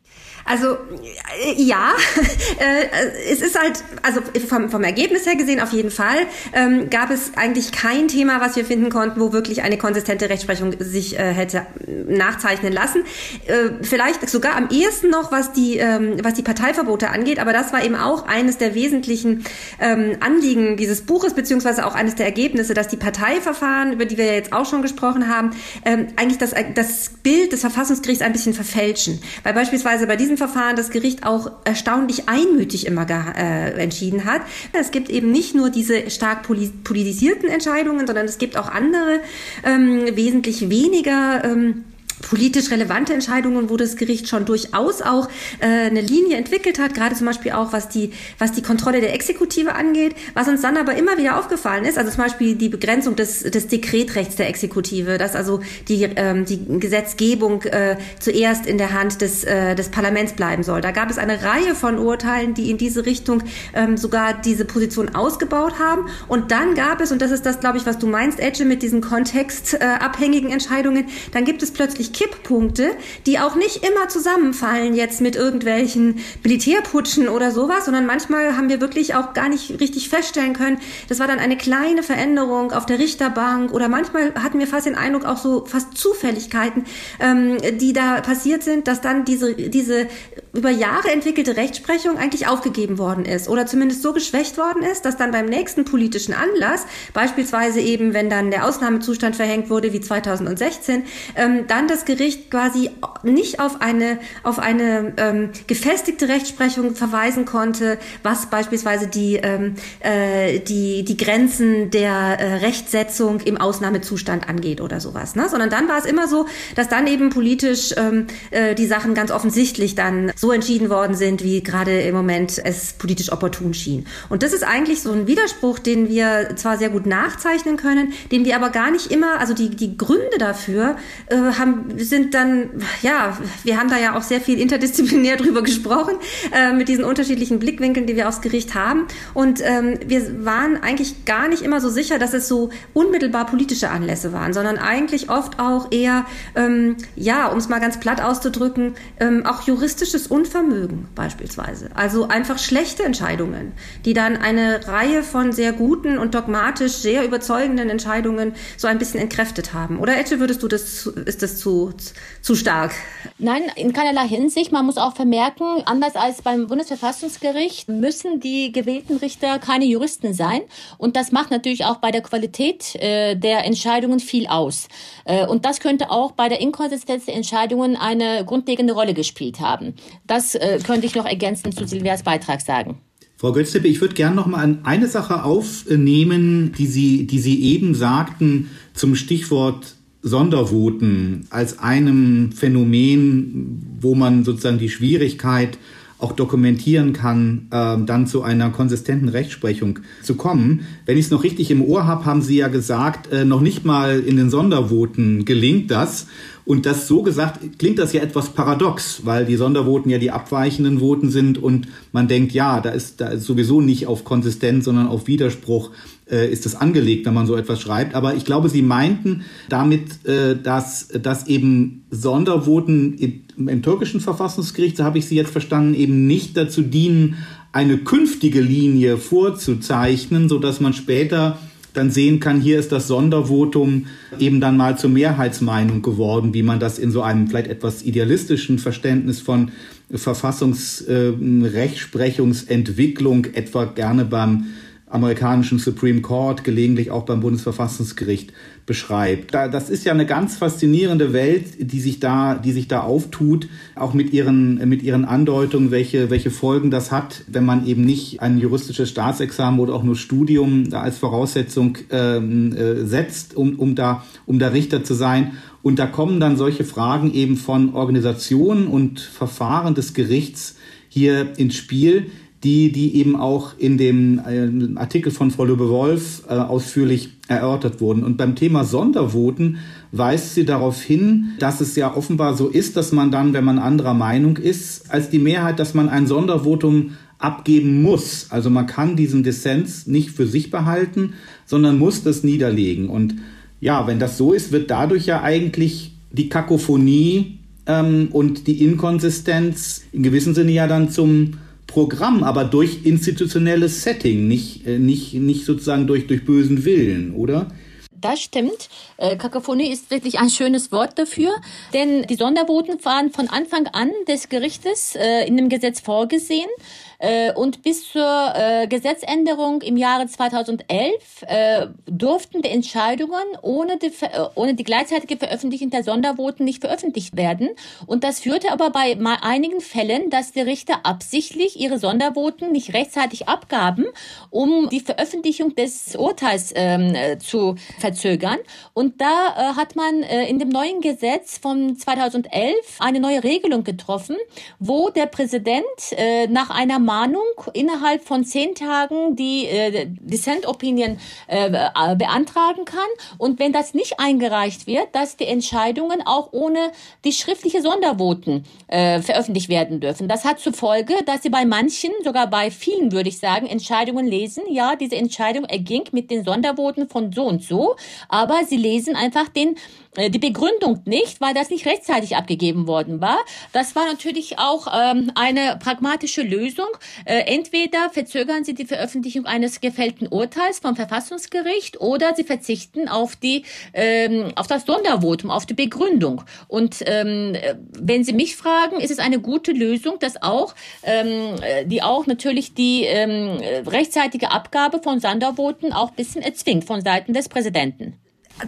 Also äh, ja, *laughs* äh, es ist halt, also vom, vom Ergebnis her gesehen auf jeden Fall, ähm, gab es eigentlich kein Thema, was wir finden konnten, wo wirklich eine konsistente Rechtsprechung sich äh, hätte nachzeichnen lassen. Äh, vielleicht sogar am ehesten noch, was die, ähm, was die Parteiverbote angeht, aber das war eben auch eines der wesentlichen ähm, Anliegen dieses Buches, beziehungsweise auch eines der Ergebnisse, dass die Parteiverfahren, über die wir ja jetzt auch schon gesprochen haben, ähm, eigentlich das, das Bild des Verfassungsgerichts ein bisschen verfälschen. Weil beispielsweise bei diesem Verfahren das Gericht auch erstaunlich einmütig immer äh, entschieden hat. Es gibt eben nicht nur diese stark politisierten Entscheidungen, sondern es gibt auch andere, ähm, wesentlich weniger ähm, politisch relevante Entscheidungen, wo das Gericht schon durchaus auch äh, eine Linie entwickelt hat, gerade zum Beispiel auch was die, was die Kontrolle der Exekutive angeht. Was uns dann aber immer wieder aufgefallen ist, also zum Beispiel die Begrenzung des, des Dekretrechts der Exekutive, dass also die, ähm, die Gesetzgebung äh, zuerst in der Hand des, äh, des Parlaments bleiben soll. Da gab es eine Reihe von Urteilen, die in diese Richtung ähm, sogar diese Position ausgebaut haben. Und dann gab es, und das ist das, glaube ich, was du meinst, Edge, mit diesen kontextabhängigen Entscheidungen, dann gibt es plötzlich Kipppunkte, die auch nicht immer zusammenfallen jetzt mit irgendwelchen Militärputschen oder sowas, sondern manchmal haben wir wirklich auch gar nicht richtig feststellen können, das war dann eine kleine Veränderung auf der Richterbank oder manchmal hatten wir fast den Eindruck auch so fast Zufälligkeiten, ähm, die da passiert sind, dass dann diese, diese über Jahre entwickelte Rechtsprechung eigentlich aufgegeben worden ist oder zumindest so geschwächt worden ist, dass dann beim nächsten politischen Anlass, beispielsweise eben wenn dann der Ausnahmezustand verhängt wurde wie 2016, ähm, dann das Gericht quasi nicht auf eine, auf eine ähm, gefestigte Rechtsprechung verweisen konnte, was beispielsweise die, ähm, äh, die, die Grenzen der äh, Rechtsetzung im Ausnahmezustand angeht oder sowas. Ne? Sondern dann war es immer so, dass dann eben politisch ähm, äh, die Sachen ganz offensichtlich dann so entschieden worden sind, wie gerade im Moment es politisch opportun schien. Und das ist eigentlich so ein Widerspruch, den wir zwar sehr gut nachzeichnen können, den wir aber gar nicht immer, also die, die Gründe dafür äh, haben sind dann, ja, wir haben da ja auch sehr viel interdisziplinär *laughs* drüber gesprochen, äh, mit diesen unterschiedlichen Blickwinkeln, die wir aufs Gericht haben. Und ähm, wir waren eigentlich gar nicht immer so sicher, dass es so unmittelbar politische Anlässe waren, sondern eigentlich oft auch eher, ähm, ja, um es mal ganz platt auszudrücken, ähm, auch juristisches Unvermögen beispielsweise. Also einfach schlechte Entscheidungen, die dann eine Reihe von sehr guten und dogmatisch sehr überzeugenden Entscheidungen so ein bisschen entkräftet haben. Oder Etche, würdest du das, ist das zu zu, stark. Nein, in keinerlei Hinsicht. Man muss auch vermerken, anders als beim Bundesverfassungsgericht müssen die gewählten Richter keine Juristen sein. Und das macht natürlich auch bei der Qualität äh, der Entscheidungen viel aus. Äh, und das könnte auch bei der Inkonsistenz der Entscheidungen eine grundlegende Rolle gespielt haben. Das äh, könnte ich noch ergänzend zu Silvias Beitrag sagen. Frau Götztepe, ich würde gerne noch mal eine Sache aufnehmen, die Sie, die Sie eben sagten zum Stichwort Sondervoten als einem Phänomen, wo man sozusagen die Schwierigkeit auch dokumentieren kann, äh, dann zu einer konsistenten Rechtsprechung zu kommen. Wenn ich es noch richtig im Ohr habe, haben Sie ja gesagt, äh, noch nicht mal in den Sondervoten gelingt das. Und das so gesagt, klingt das ja etwas paradox, weil die Sondervoten ja die abweichenden Voten sind und man denkt, ja, da ist, da ist sowieso nicht auf Konsistenz, sondern auf Widerspruch äh, ist es angelegt, wenn man so etwas schreibt. Aber ich glaube, Sie meinten damit, äh, dass, dass eben Sondervoten im, im türkischen Verfassungsgericht, so habe ich Sie jetzt verstanden, eben nicht dazu dienen, eine künftige Linie vorzuzeichnen, so dass man später dann sehen kann, hier ist das Sondervotum eben dann mal zur Mehrheitsmeinung geworden, wie man das in so einem vielleicht etwas idealistischen Verständnis von Verfassungsrechtsprechungsentwicklung äh, etwa gerne beim amerikanischen Supreme Court, gelegentlich auch beim Bundesverfassungsgericht beschreibt. Da, das ist ja eine ganz faszinierende Welt, die sich da, die sich da auftut, auch mit ihren, mit ihren Andeutungen, welche, welche Folgen das hat, wenn man eben nicht ein juristisches Staatsexamen oder auch nur Studium da als Voraussetzung ähm, äh, setzt, um, um, da, um da Richter zu sein. Und da kommen dann solche Fragen eben von Organisationen und Verfahren des Gerichts hier ins Spiel, die, die eben auch in dem äh, Artikel von Frau Löbe-Wolf äh, ausführlich erörtert wurden. Und beim Thema Sondervoten weist sie darauf hin, dass es ja offenbar so ist, dass man dann, wenn man anderer Meinung ist, als die Mehrheit, dass man ein Sondervotum abgeben muss. Also man kann diesen Dissens nicht für sich behalten, sondern muss das niederlegen. Und ja, wenn das so ist, wird dadurch ja eigentlich die Kakophonie ähm, und die Inkonsistenz in gewissem Sinne ja dann zum Programm, aber durch institutionelles Setting, nicht, äh, nicht, nicht sozusagen durch, durch bösen Willen, oder? Das stimmt. Äh, Kakophonie ist wirklich ein schönes Wort dafür, denn die Sondervoten waren von Anfang an des Gerichtes äh, in dem Gesetz vorgesehen. Äh, und bis zur äh, Gesetzänderung im Jahre 2011 äh, durften die Entscheidungen ohne die, äh, ohne die gleichzeitige Veröffentlichung der Sondervoten nicht veröffentlicht werden. Und das führte aber bei einigen Fällen, dass die Richter absichtlich ihre Sondervoten nicht rechtzeitig abgaben, um die Veröffentlichung des Urteils ähm, äh, zu verzögern. Und da äh, hat man äh, in dem neuen Gesetz von 2011 eine neue Regelung getroffen, wo der Präsident äh, nach einer Mahnung innerhalb von zehn Tagen die äh, Dissent Opinion äh, beantragen kann und wenn das nicht eingereicht wird, dass die Entscheidungen auch ohne die schriftliche Sondervoten äh, veröffentlicht werden dürfen. Das hat zur Folge, dass sie bei manchen, sogar bei vielen würde ich sagen, Entscheidungen lesen, ja, diese Entscheidung erging mit den Sondervoten von so und so, aber sie lesen einfach den äh, die Begründung nicht, weil das nicht rechtzeitig abgegeben worden war. Das war natürlich auch ähm, eine pragmatische Lösung. Äh, entweder verzögern Sie die Veröffentlichung eines gefällten Urteils vom Verfassungsgericht oder Sie verzichten auf die ähm, auf das Sondervotum, auf die Begründung. Und ähm, wenn Sie mich fragen, ist es eine gute Lösung, dass auch ähm, die auch natürlich die ähm, rechtzeitige Abgabe von Sondervoten auch bisschen erzwingt von Seiten des Präsidenten.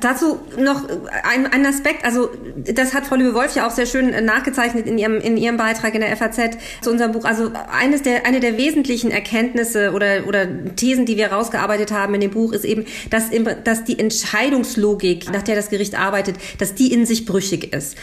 Dazu noch ein, ein Aspekt, also das hat Frau Liebe-Wolf ja auch sehr schön nachgezeichnet in ihrem, in ihrem Beitrag in der FAZ zu unserem Buch. Also eines der, eine der wesentlichen Erkenntnisse oder, oder Thesen, die wir rausgearbeitet haben in dem Buch, ist eben, dass, im, dass die Entscheidungslogik, nach der das Gericht arbeitet, dass die in sich brüchig ist.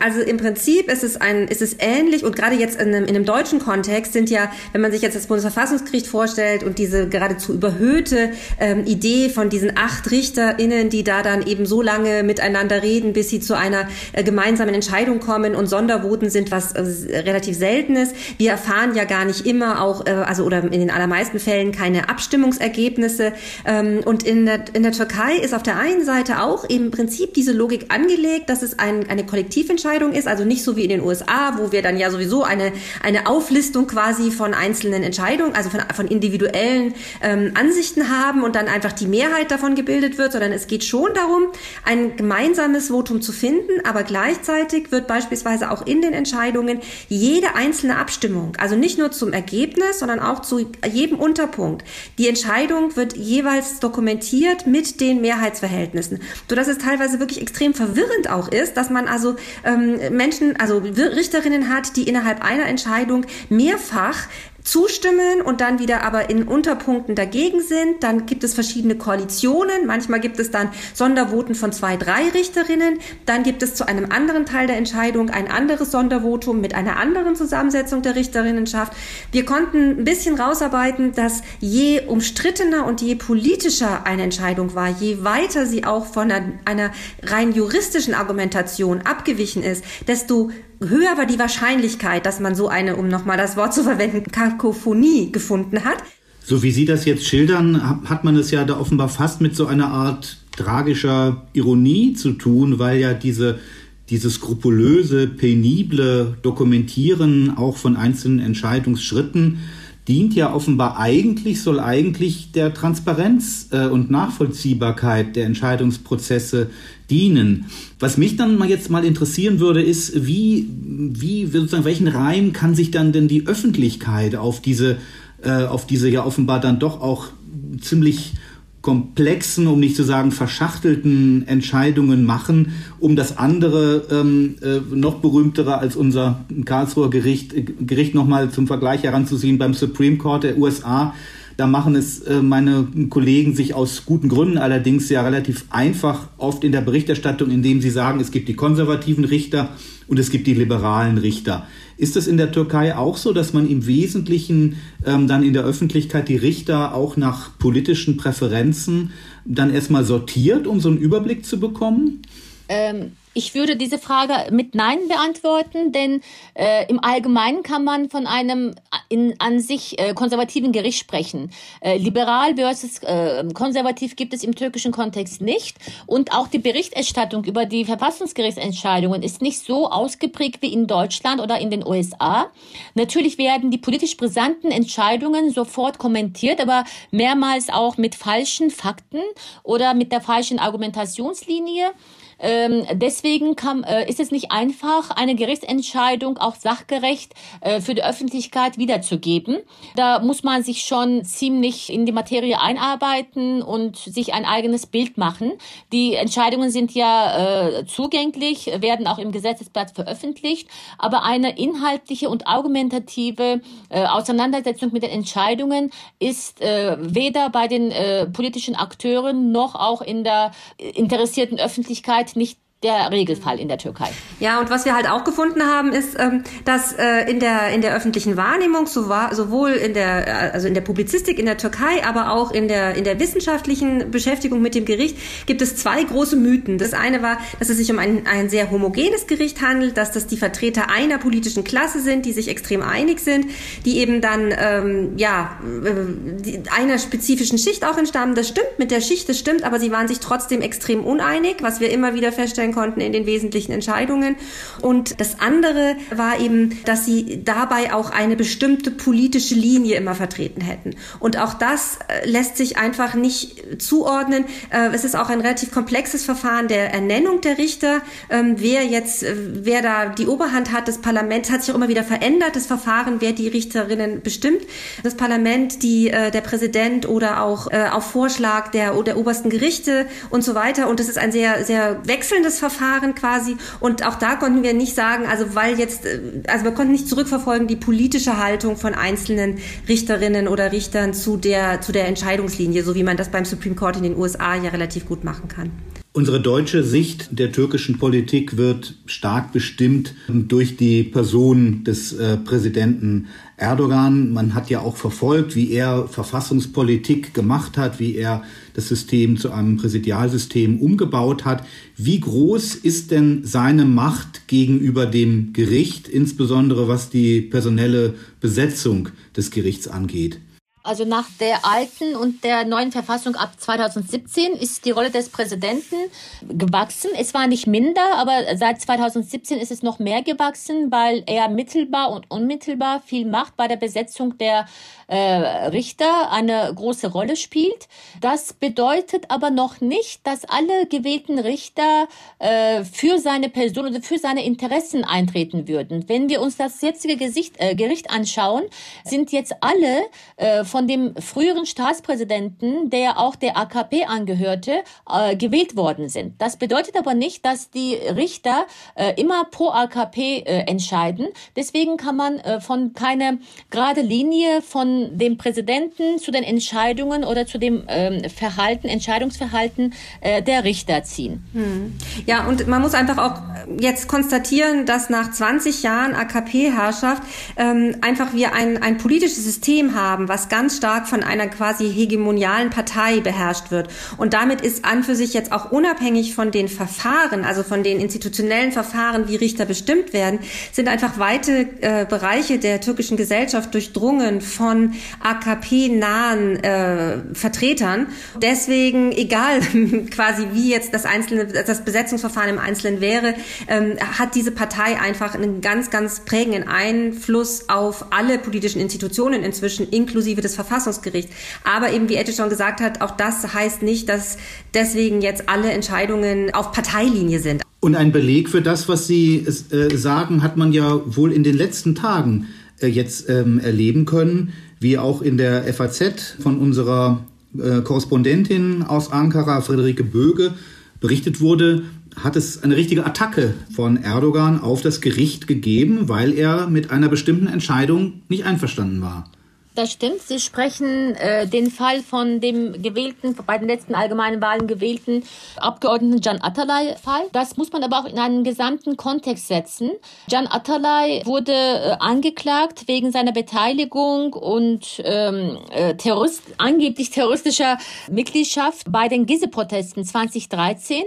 Also im Prinzip ist es, ein, ist es ähnlich und gerade jetzt in einem, in einem deutschen Kontext sind ja, wenn man sich jetzt das Bundesverfassungsgericht vorstellt und diese geradezu überhöhte ähm, Idee von diesen acht RichterInnen, die da dann eben so lange miteinander reden, bis sie zu einer äh, gemeinsamen Entscheidung kommen und Sondervoten sind was äh, relativ seltenes. Wir erfahren ja gar nicht immer auch, äh, also oder in den allermeisten Fällen keine Abstimmungsergebnisse. Ähm, und in der, in der Türkei ist auf der einen Seite auch im Prinzip diese Logik angelegt, dass es ein, eine Kollektiventscheidung ist, also nicht so wie in den USA, wo wir dann ja sowieso eine, eine Auflistung quasi von einzelnen Entscheidungen, also von, von individuellen ähm, Ansichten haben und dann einfach die Mehrheit davon gebildet wird, sondern es geht schon darum, ein gemeinsames Votum zu finden, aber gleichzeitig wird beispielsweise auch in den Entscheidungen jede einzelne Abstimmung, also nicht nur zum Ergebnis, sondern auch zu jedem Unterpunkt, die Entscheidung wird jeweils dokumentiert mit den Mehrheitsverhältnissen, sodass es teilweise wirklich extrem verwirrend auch ist, dass man also ähm, Menschen, also Richterinnen hat, die innerhalb einer Entscheidung mehrfach zustimmen und dann wieder aber in Unterpunkten dagegen sind. Dann gibt es verschiedene Koalitionen. Manchmal gibt es dann Sondervoten von zwei, drei Richterinnen. Dann gibt es zu einem anderen Teil der Entscheidung ein anderes Sondervotum mit einer anderen Zusammensetzung der Richterinnenschaft. Wir konnten ein bisschen rausarbeiten, dass je umstrittener und je politischer eine Entscheidung war, je weiter sie auch von einer, rein juristischen Argumentation abgewichen ist, desto höher war die Wahrscheinlichkeit, dass man so eine, um nochmal das Wort zu verwenden, Kakophonie gefunden hat. So wie Sie das jetzt schildern, hat man es ja da offenbar fast mit so einer Art tragischer Ironie zu tun, weil ja diese, dieses skrupulöse, penible Dokumentieren auch von einzelnen Entscheidungsschritten dient ja offenbar eigentlich, soll eigentlich der Transparenz äh, und Nachvollziehbarkeit der Entscheidungsprozesse dienen. Was mich dann mal jetzt mal interessieren würde, ist, wie, wie, sozusagen, welchen Reim kann sich dann denn die Öffentlichkeit auf diese, äh, auf diese ja offenbar dann doch auch ziemlich komplexen, um nicht zu sagen verschachtelten Entscheidungen machen, um das andere ähm, äh, noch berühmtere als unser Karlsruher Gericht, äh, Gericht nochmal zum Vergleich heranzuziehen beim Supreme Court der USA. Da machen es äh, meine Kollegen sich aus guten Gründen allerdings ja relativ einfach oft in der Berichterstattung, indem sie sagen, es gibt die konservativen Richter und es gibt die liberalen Richter. Ist es in der Türkei auch so, dass man im Wesentlichen ähm, dann in der Öffentlichkeit die Richter auch nach politischen Präferenzen dann erstmal sortiert, um so einen Überblick zu bekommen? Ähm, ich würde diese Frage mit Nein beantworten, denn äh, im Allgemeinen kann man von einem in, an sich äh, konservativen Gericht sprechen. Äh, liberal versus äh, konservativ gibt es im türkischen Kontext nicht. Und auch die Berichterstattung über die Verfassungsgerichtsentscheidungen ist nicht so ausgeprägt wie in Deutschland oder in den USA. Natürlich werden die politisch brisanten Entscheidungen sofort kommentiert, aber mehrmals auch mit falschen Fakten oder mit der falschen Argumentationslinie. Ähm, deswegen kann, äh, ist es nicht einfach, eine Gerichtsentscheidung auch sachgerecht äh, für die Öffentlichkeit wiederzugeben. Da muss man sich schon ziemlich in die Materie einarbeiten und sich ein eigenes Bild machen. Die Entscheidungen sind ja äh, zugänglich, werden auch im Gesetzesblatt veröffentlicht, aber eine inhaltliche und argumentative äh, Auseinandersetzung mit den Entscheidungen ist äh, weder bei den äh, politischen Akteuren noch auch in der interessierten Öffentlichkeit Zeit nicht der Regelfall in der Türkei. Ja, und was wir halt auch gefunden haben, ist, ähm, dass äh, in der in der öffentlichen Wahrnehmung sowohl in der äh, also in der Publizistik in der Türkei, aber auch in der in der wissenschaftlichen Beschäftigung mit dem Gericht gibt es zwei große Mythen. Das eine war, dass es sich um ein ein sehr homogenes Gericht handelt, dass das die Vertreter einer politischen Klasse sind, die sich extrem einig sind, die eben dann ähm, ja äh, einer spezifischen Schicht auch entstammen. Das stimmt mit der Schicht, das stimmt, aber sie waren sich trotzdem extrem uneinig, was wir immer wieder feststellen feststellen konnten in den wesentlichen Entscheidungen. Und das andere war eben, dass sie dabei auch eine bestimmte politische Linie immer vertreten hätten. Und auch das äh, lässt sich einfach nicht zuordnen. Äh, es ist auch ein relativ komplexes Verfahren der Ernennung der Richter. Ähm, wer jetzt, äh, wer da die Oberhand hat, das Parlament hat sich auch immer wieder verändert, das Verfahren, wer die Richterinnen bestimmt. Das Parlament, die, der Präsident oder auch auf Vorschlag der, der obersten Gerichte und so weiter. Und das ist ein sehr, sehr wechselndes Verfahren quasi. Und auch da konnten wir nicht sagen, also weil jetzt, äh, also wir konnten nicht zurückverfolgen die politische Haltung von einzelnen Richterinnen oder Richtern zu der, zu der Entscheidungslinie, so wie man das beim Supreme Court in den USA ja relativ gut machen kann. Unsere deutsche Sicht der türkischen Politik wird stark bestimmt durch die Person des äh, Präsidenten Erdogan. Man hat ja auch verfolgt, wie er Verfassungspolitik gemacht hat, wie er das System zu einem Präsidialsystem umgebaut hat. Wie groß ist denn seine Macht gegenüber dem Gericht, insbesondere was die personelle Besetzung des Gerichts angeht? Also nach der alten und der neuen Verfassung ab 2017 ist die Rolle des Präsidenten gewachsen. Es war nicht minder, aber seit 2017 ist es noch mehr gewachsen, weil er mittelbar und unmittelbar viel Macht bei der Besetzung der äh, Richter eine große Rolle spielt. Das bedeutet aber noch nicht, dass alle gewählten Richter äh, für seine Person oder für seine Interessen eintreten würden. Wenn wir uns das jetzige Gesicht, äh, Gericht anschauen, sind jetzt alle äh, von dem früheren Staatspräsidenten, der auch der AKP angehörte, äh, gewählt worden sind. Das bedeutet aber nicht, dass die Richter äh, immer pro AKP äh, entscheiden. Deswegen kann man äh, von keine gerade Linie von dem Präsidenten zu den Entscheidungen oder zu dem ähm, Verhalten, Entscheidungsverhalten äh, der Richter ziehen. Hm. Ja, und man muss einfach auch jetzt konstatieren, dass nach 20 Jahren AKP-Herrschaft ähm, einfach wir ein, ein politisches System haben, was ganz stark von einer quasi hegemonialen Partei beherrscht wird. Und damit ist an für sich jetzt auch unabhängig von den Verfahren, also von den institutionellen Verfahren, wie Richter bestimmt werden, sind einfach weite äh, Bereiche der türkischen Gesellschaft durchdrungen von AKP-nahen äh, Vertretern. Deswegen, egal *laughs* quasi wie jetzt das einzelne, das Besetzungsverfahren im Einzelnen wäre, ähm, hat diese Partei einfach einen ganz, ganz prägenden Einfluss auf alle politischen Institutionen inzwischen, inklusive des Verfassungsgerichts. Aber eben, wie Ette schon gesagt hat, auch das heißt nicht, dass deswegen jetzt alle Entscheidungen auf Parteilinie sind. Und ein Beleg für das, was Sie äh, sagen, hat man ja wohl in den letzten Tagen äh, jetzt ähm, erleben können, wie auch in der FAZ von unserer äh, Korrespondentin aus Ankara, Friederike Böge, berichtet wurde, hat es eine richtige Attacke von Erdogan auf das Gericht gegeben, weil er mit einer bestimmten Entscheidung nicht einverstanden war. Das stimmt. Sie sprechen äh, den Fall von dem gewählten, bei den letzten allgemeinen Wahlen gewählten Abgeordneten Can Atalay-Fall. Das muss man aber auch in einen gesamten Kontext setzen. Can Atalay wurde äh, angeklagt wegen seiner Beteiligung und ähm, äh, Terrorist, angeblich terroristischer Mitgliedschaft bei den Gizeh-Protesten 2013.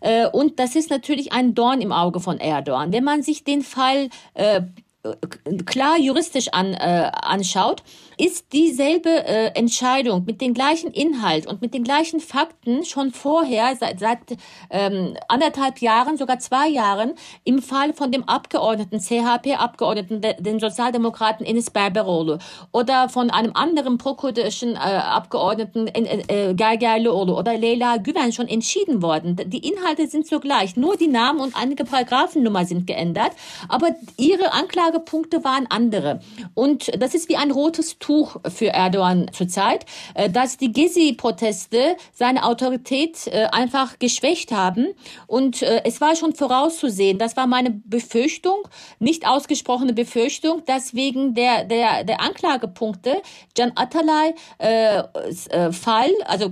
Äh, und das ist natürlich ein Dorn im Auge von Erdogan. Wenn man sich den Fall äh, klar juristisch an, äh, anschaut, ist dieselbe äh, Entscheidung mit dem gleichen Inhalt und mit den gleichen Fakten schon vorher, seit, seit ähm, anderthalb Jahren, sogar zwei Jahren, im Fall von dem Abgeordneten, CHP-Abgeordneten, den Sozialdemokraten Enes Berberoğlu oder von einem anderen prokurdischen äh, Abgeordneten äh, äh, Gergerlioğlu oder Leila Güven schon entschieden worden. Die Inhalte sind so gleich, nur die Namen und einige Paragraphennummer sind geändert, aber ihre Anklagepunkte waren andere. Und das ist wie ein rotes Tuch für Erdogan zurzeit, äh, dass die Gezi-Proteste seine Autorität äh, einfach geschwächt haben. Und äh, es war schon vorauszusehen, das war meine Befürchtung, nicht ausgesprochene Befürchtung, dass wegen der, der, der Anklagepunkte Can Atalay äh, Fall, also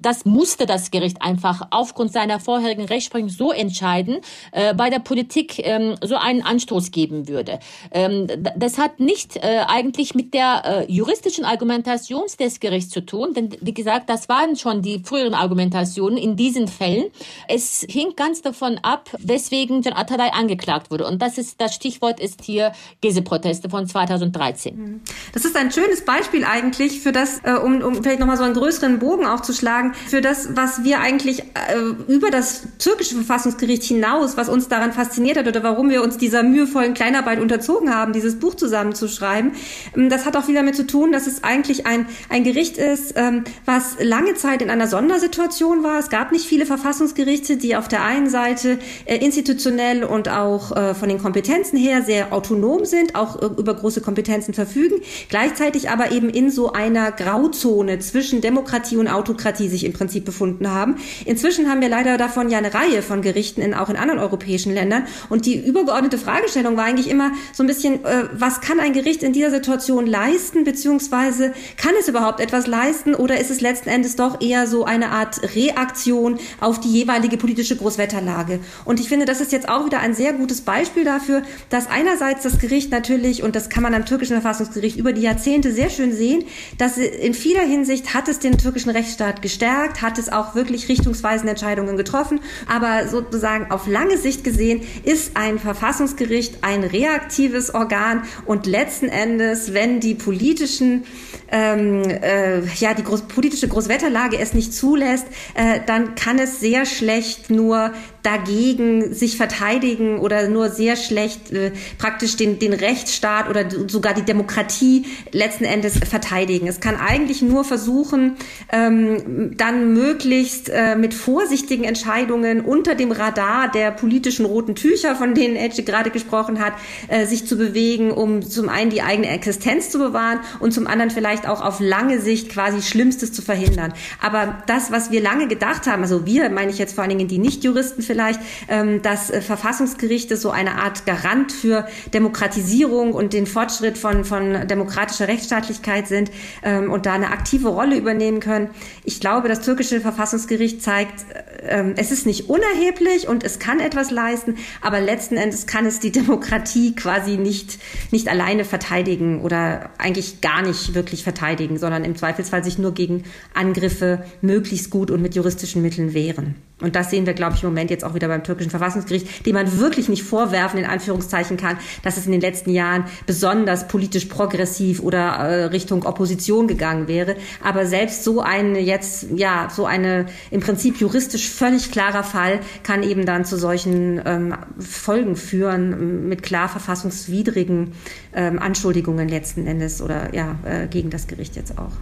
das musste das Gericht einfach aufgrund seiner vorherigen Rechtsprechung so entscheiden, äh, bei der Politik ähm, so einen Anstoß geben würde. Ähm, das hat nicht äh, eigentlich mit der äh, juristischen Argumentation des Gerichts zu tun, denn wie gesagt, das waren schon die früheren Argumentationen in diesen Fällen. Es hing ganz davon ab, weswegen John Atalay angeklagt wurde. Und das ist das Stichwort ist hier Gezi-Proteste von 2013. Das ist ein schönes Beispiel eigentlich für das, äh, um, um vielleicht nochmal so einen größeren Bogen auch zu schlagen sagen, für das, was wir eigentlich äh, über das türkische Verfassungsgericht hinaus, was uns daran fasziniert hat oder warum wir uns dieser mühevollen Kleinarbeit unterzogen haben, dieses Buch zusammenzuschreiben, ähm, das hat auch viel damit zu tun, dass es eigentlich ein, ein Gericht ist, ähm, was lange Zeit in einer Sondersituation war. Es gab nicht viele Verfassungsgerichte, die auf der einen Seite äh, institutionell und auch äh, von den Kompetenzen her sehr autonom sind, auch äh, über große Kompetenzen verfügen, gleichzeitig aber eben in so einer Grauzone zwischen Demokratie und Autokratie die sich im Prinzip befunden haben. Inzwischen haben wir leider davon ja eine Reihe von Gerichten in, auch in anderen europäischen Ländern. Und die übergeordnete Fragestellung war eigentlich immer so ein bisschen, äh, was kann ein Gericht in dieser Situation leisten, beziehungsweise kann es überhaupt etwas leisten oder ist es letzten Endes doch eher so eine Art Reaktion auf die jeweilige politische Großwetterlage? Und ich finde, das ist jetzt auch wieder ein sehr gutes Beispiel dafür, dass einerseits das Gericht natürlich, und das kann man am türkischen Verfassungsgericht über die Jahrzehnte sehr schön sehen, dass in vieler Hinsicht hat es den türkischen Rechtsstaat geschafft gestärkt, hat es auch wirklich richtungsweisende Entscheidungen getroffen. Aber sozusagen auf lange Sicht gesehen ist ein Verfassungsgericht ein reaktives Organ und letzten Endes, wenn die politischen ähm, äh, ja die groß, politische Großwetterlage es nicht zulässt, äh, dann kann es sehr schlecht nur dagegen sich verteidigen oder nur sehr schlecht äh, praktisch den, den Rechtsstaat oder sogar die Demokratie letzten Endes verteidigen. Es kann eigentlich nur versuchen, ähm, dann möglichst äh, mit vorsichtigen Entscheidungen unter dem Radar der politischen roten Tücher, von denen Edge gerade gesprochen hat, äh, sich zu bewegen, um zum einen die eigene Existenz zu bewahren und zum anderen vielleicht auch auf lange Sicht quasi Schlimmstes zu verhindern. Aber das, was wir lange gedacht haben, also wir meine ich jetzt vor allen Dingen die Nichtjuristen vielleicht, ähm, dass äh, Verfassungsgerichte so eine Art Garant für Demokratisierung und den Fortschritt von, von demokratischer Rechtsstaatlichkeit sind ähm, und da eine aktive Rolle übernehmen können. Ich glaube, das türkische Verfassungsgericht zeigt, äh, es ist nicht unerheblich und es kann etwas leisten, aber letzten Endes kann es die Demokratie quasi nicht, nicht alleine verteidigen oder eigentlich gar nicht wirklich verteidigen, sondern im Zweifelsfall sich nur gegen Angriffe möglichst gut und mit juristischen Mitteln wehren. Und das sehen wir, glaube ich, im Moment jetzt auch wieder beim türkischen Verfassungsgericht, dem man wirklich nicht vorwerfen, in Anführungszeichen kann, dass es in den letzten Jahren besonders politisch progressiv oder äh, Richtung Opposition gegangen wäre. Aber selbst so eine jetzt, ja, so eine im Prinzip juristisch völlig klarer Fall kann eben dann zu solchen ähm, Folgen führen, mit klar verfassungswidrigen ähm, Anschuldigungen letzten Endes oder ja, äh, gegen das Gericht jetzt auch.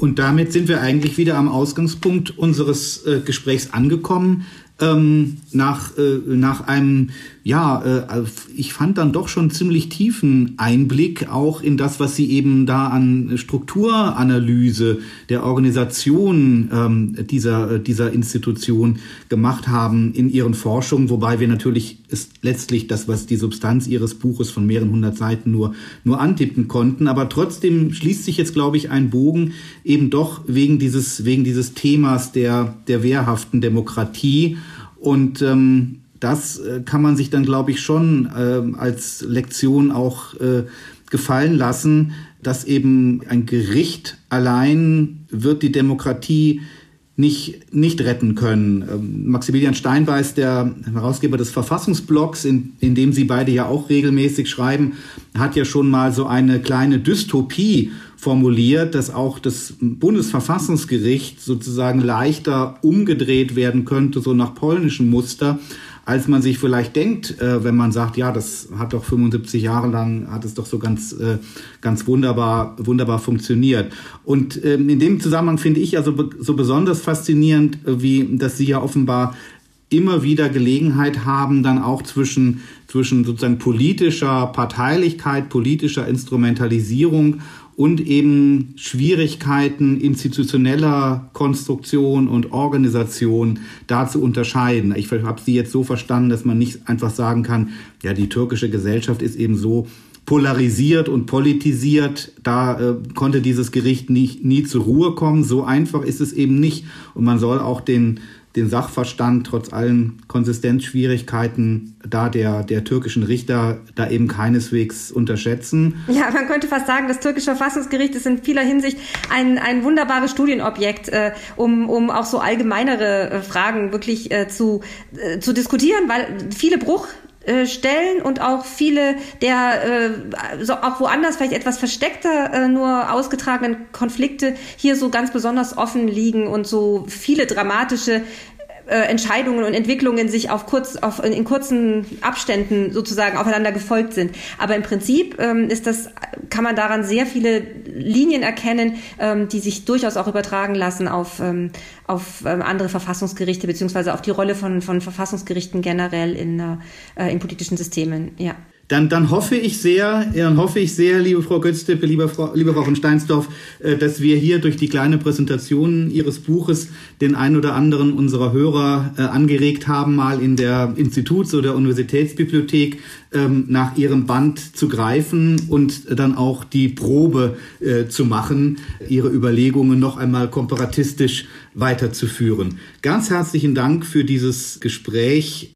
Und damit sind wir eigentlich wieder am Ausgangspunkt unseres äh, Gesprächs angekommen. Ähm, nach, äh, nach einem ja, äh, ich fand dann doch schon ziemlich tiefen Einblick auch in das, was Sie eben da an Strukturanalyse der Organisation ähm, dieser, dieser Institution gemacht haben in Ihren Forschungen, wobei wir natürlich ist letztlich das, was die Substanz Ihres Buches von mehreren hundert Seiten nur, nur antippen konnten. Aber trotzdem schließt sich jetzt, glaube ich, ein Bogen eben doch wegen dieses, wegen dieses Themas der, der wehrhaften Demokratie. Und ähm, das äh, kann man sich dann, glaube ich, schon äh, als Lektion auch äh, gefallen lassen, dass eben ein Gericht allein wird die Demokratie nicht, nicht retten können. Ähm, Maximilian Steinbeiß, der Herausgeber des Verfassungsblocks, in, in dem Sie beide ja auch regelmäßig schreiben, hat ja schon mal so eine kleine Dystopie formuliert, dass auch das Bundesverfassungsgericht sozusagen leichter umgedreht werden könnte, so nach polnischem Muster, als man sich vielleicht denkt, äh, wenn man sagt, ja, das hat doch 75 Jahre lang, hat es doch so ganz, äh, ganz wunderbar, wunderbar funktioniert. Und ähm, in dem Zusammenhang finde ich ja so, so besonders faszinierend, äh, wie, dass Sie ja offenbar immer wieder Gelegenheit haben, dann auch zwischen, zwischen sozusagen politischer Parteilichkeit, politischer Instrumentalisierung und eben Schwierigkeiten institutioneller Konstruktion und Organisation da zu unterscheiden. Ich habe Sie jetzt so verstanden, dass man nicht einfach sagen kann, ja, die türkische Gesellschaft ist eben so polarisiert und politisiert. Da äh, konnte dieses Gericht nie, nie zur Ruhe kommen. So einfach ist es eben nicht. Und man soll auch den den Sachverstand trotz allen Konsistenzschwierigkeiten da der, der türkischen Richter da eben keineswegs unterschätzen. Ja, man könnte fast sagen, das türkische Verfassungsgericht ist in vieler Hinsicht ein, ein wunderbares Studienobjekt, äh, um, um auch so allgemeinere äh, Fragen wirklich äh, zu, äh, zu diskutieren, weil viele Bruch Stellen und auch viele der äh, so auch woanders vielleicht etwas versteckter äh, nur ausgetragenen Konflikte hier so ganz besonders offen liegen und so viele dramatische äh, Entscheidungen und Entwicklungen sich auf kurz, auf, in kurzen Abständen sozusagen aufeinander gefolgt sind. Aber im Prinzip ähm, ist das, kann man daran sehr viele Linien erkennen, ähm, die sich durchaus auch übertragen lassen auf, ähm, auf ähm, andere Verfassungsgerichte beziehungsweise auf die Rolle von, von Verfassungsgerichten generell in, äh, in politischen Systemen. Ja dann, dann hoffe ich sehr, dann hoffe ich sehr, liebe Frau Götztippe, liebe Frau, liebe Frau von Steinsdorf, äh, dass wir hier durch die kleine Präsentation Ihres Buches den einen oder anderen unserer Hörer äh, angeregt haben, mal in der Instituts- oder Universitätsbibliothek ähm, nach Ihrem Band zu greifen und dann auch die Probe äh, zu machen, Ihre Überlegungen noch einmal komparatistisch weiterzuführen. Ganz herzlichen Dank für dieses Gespräch.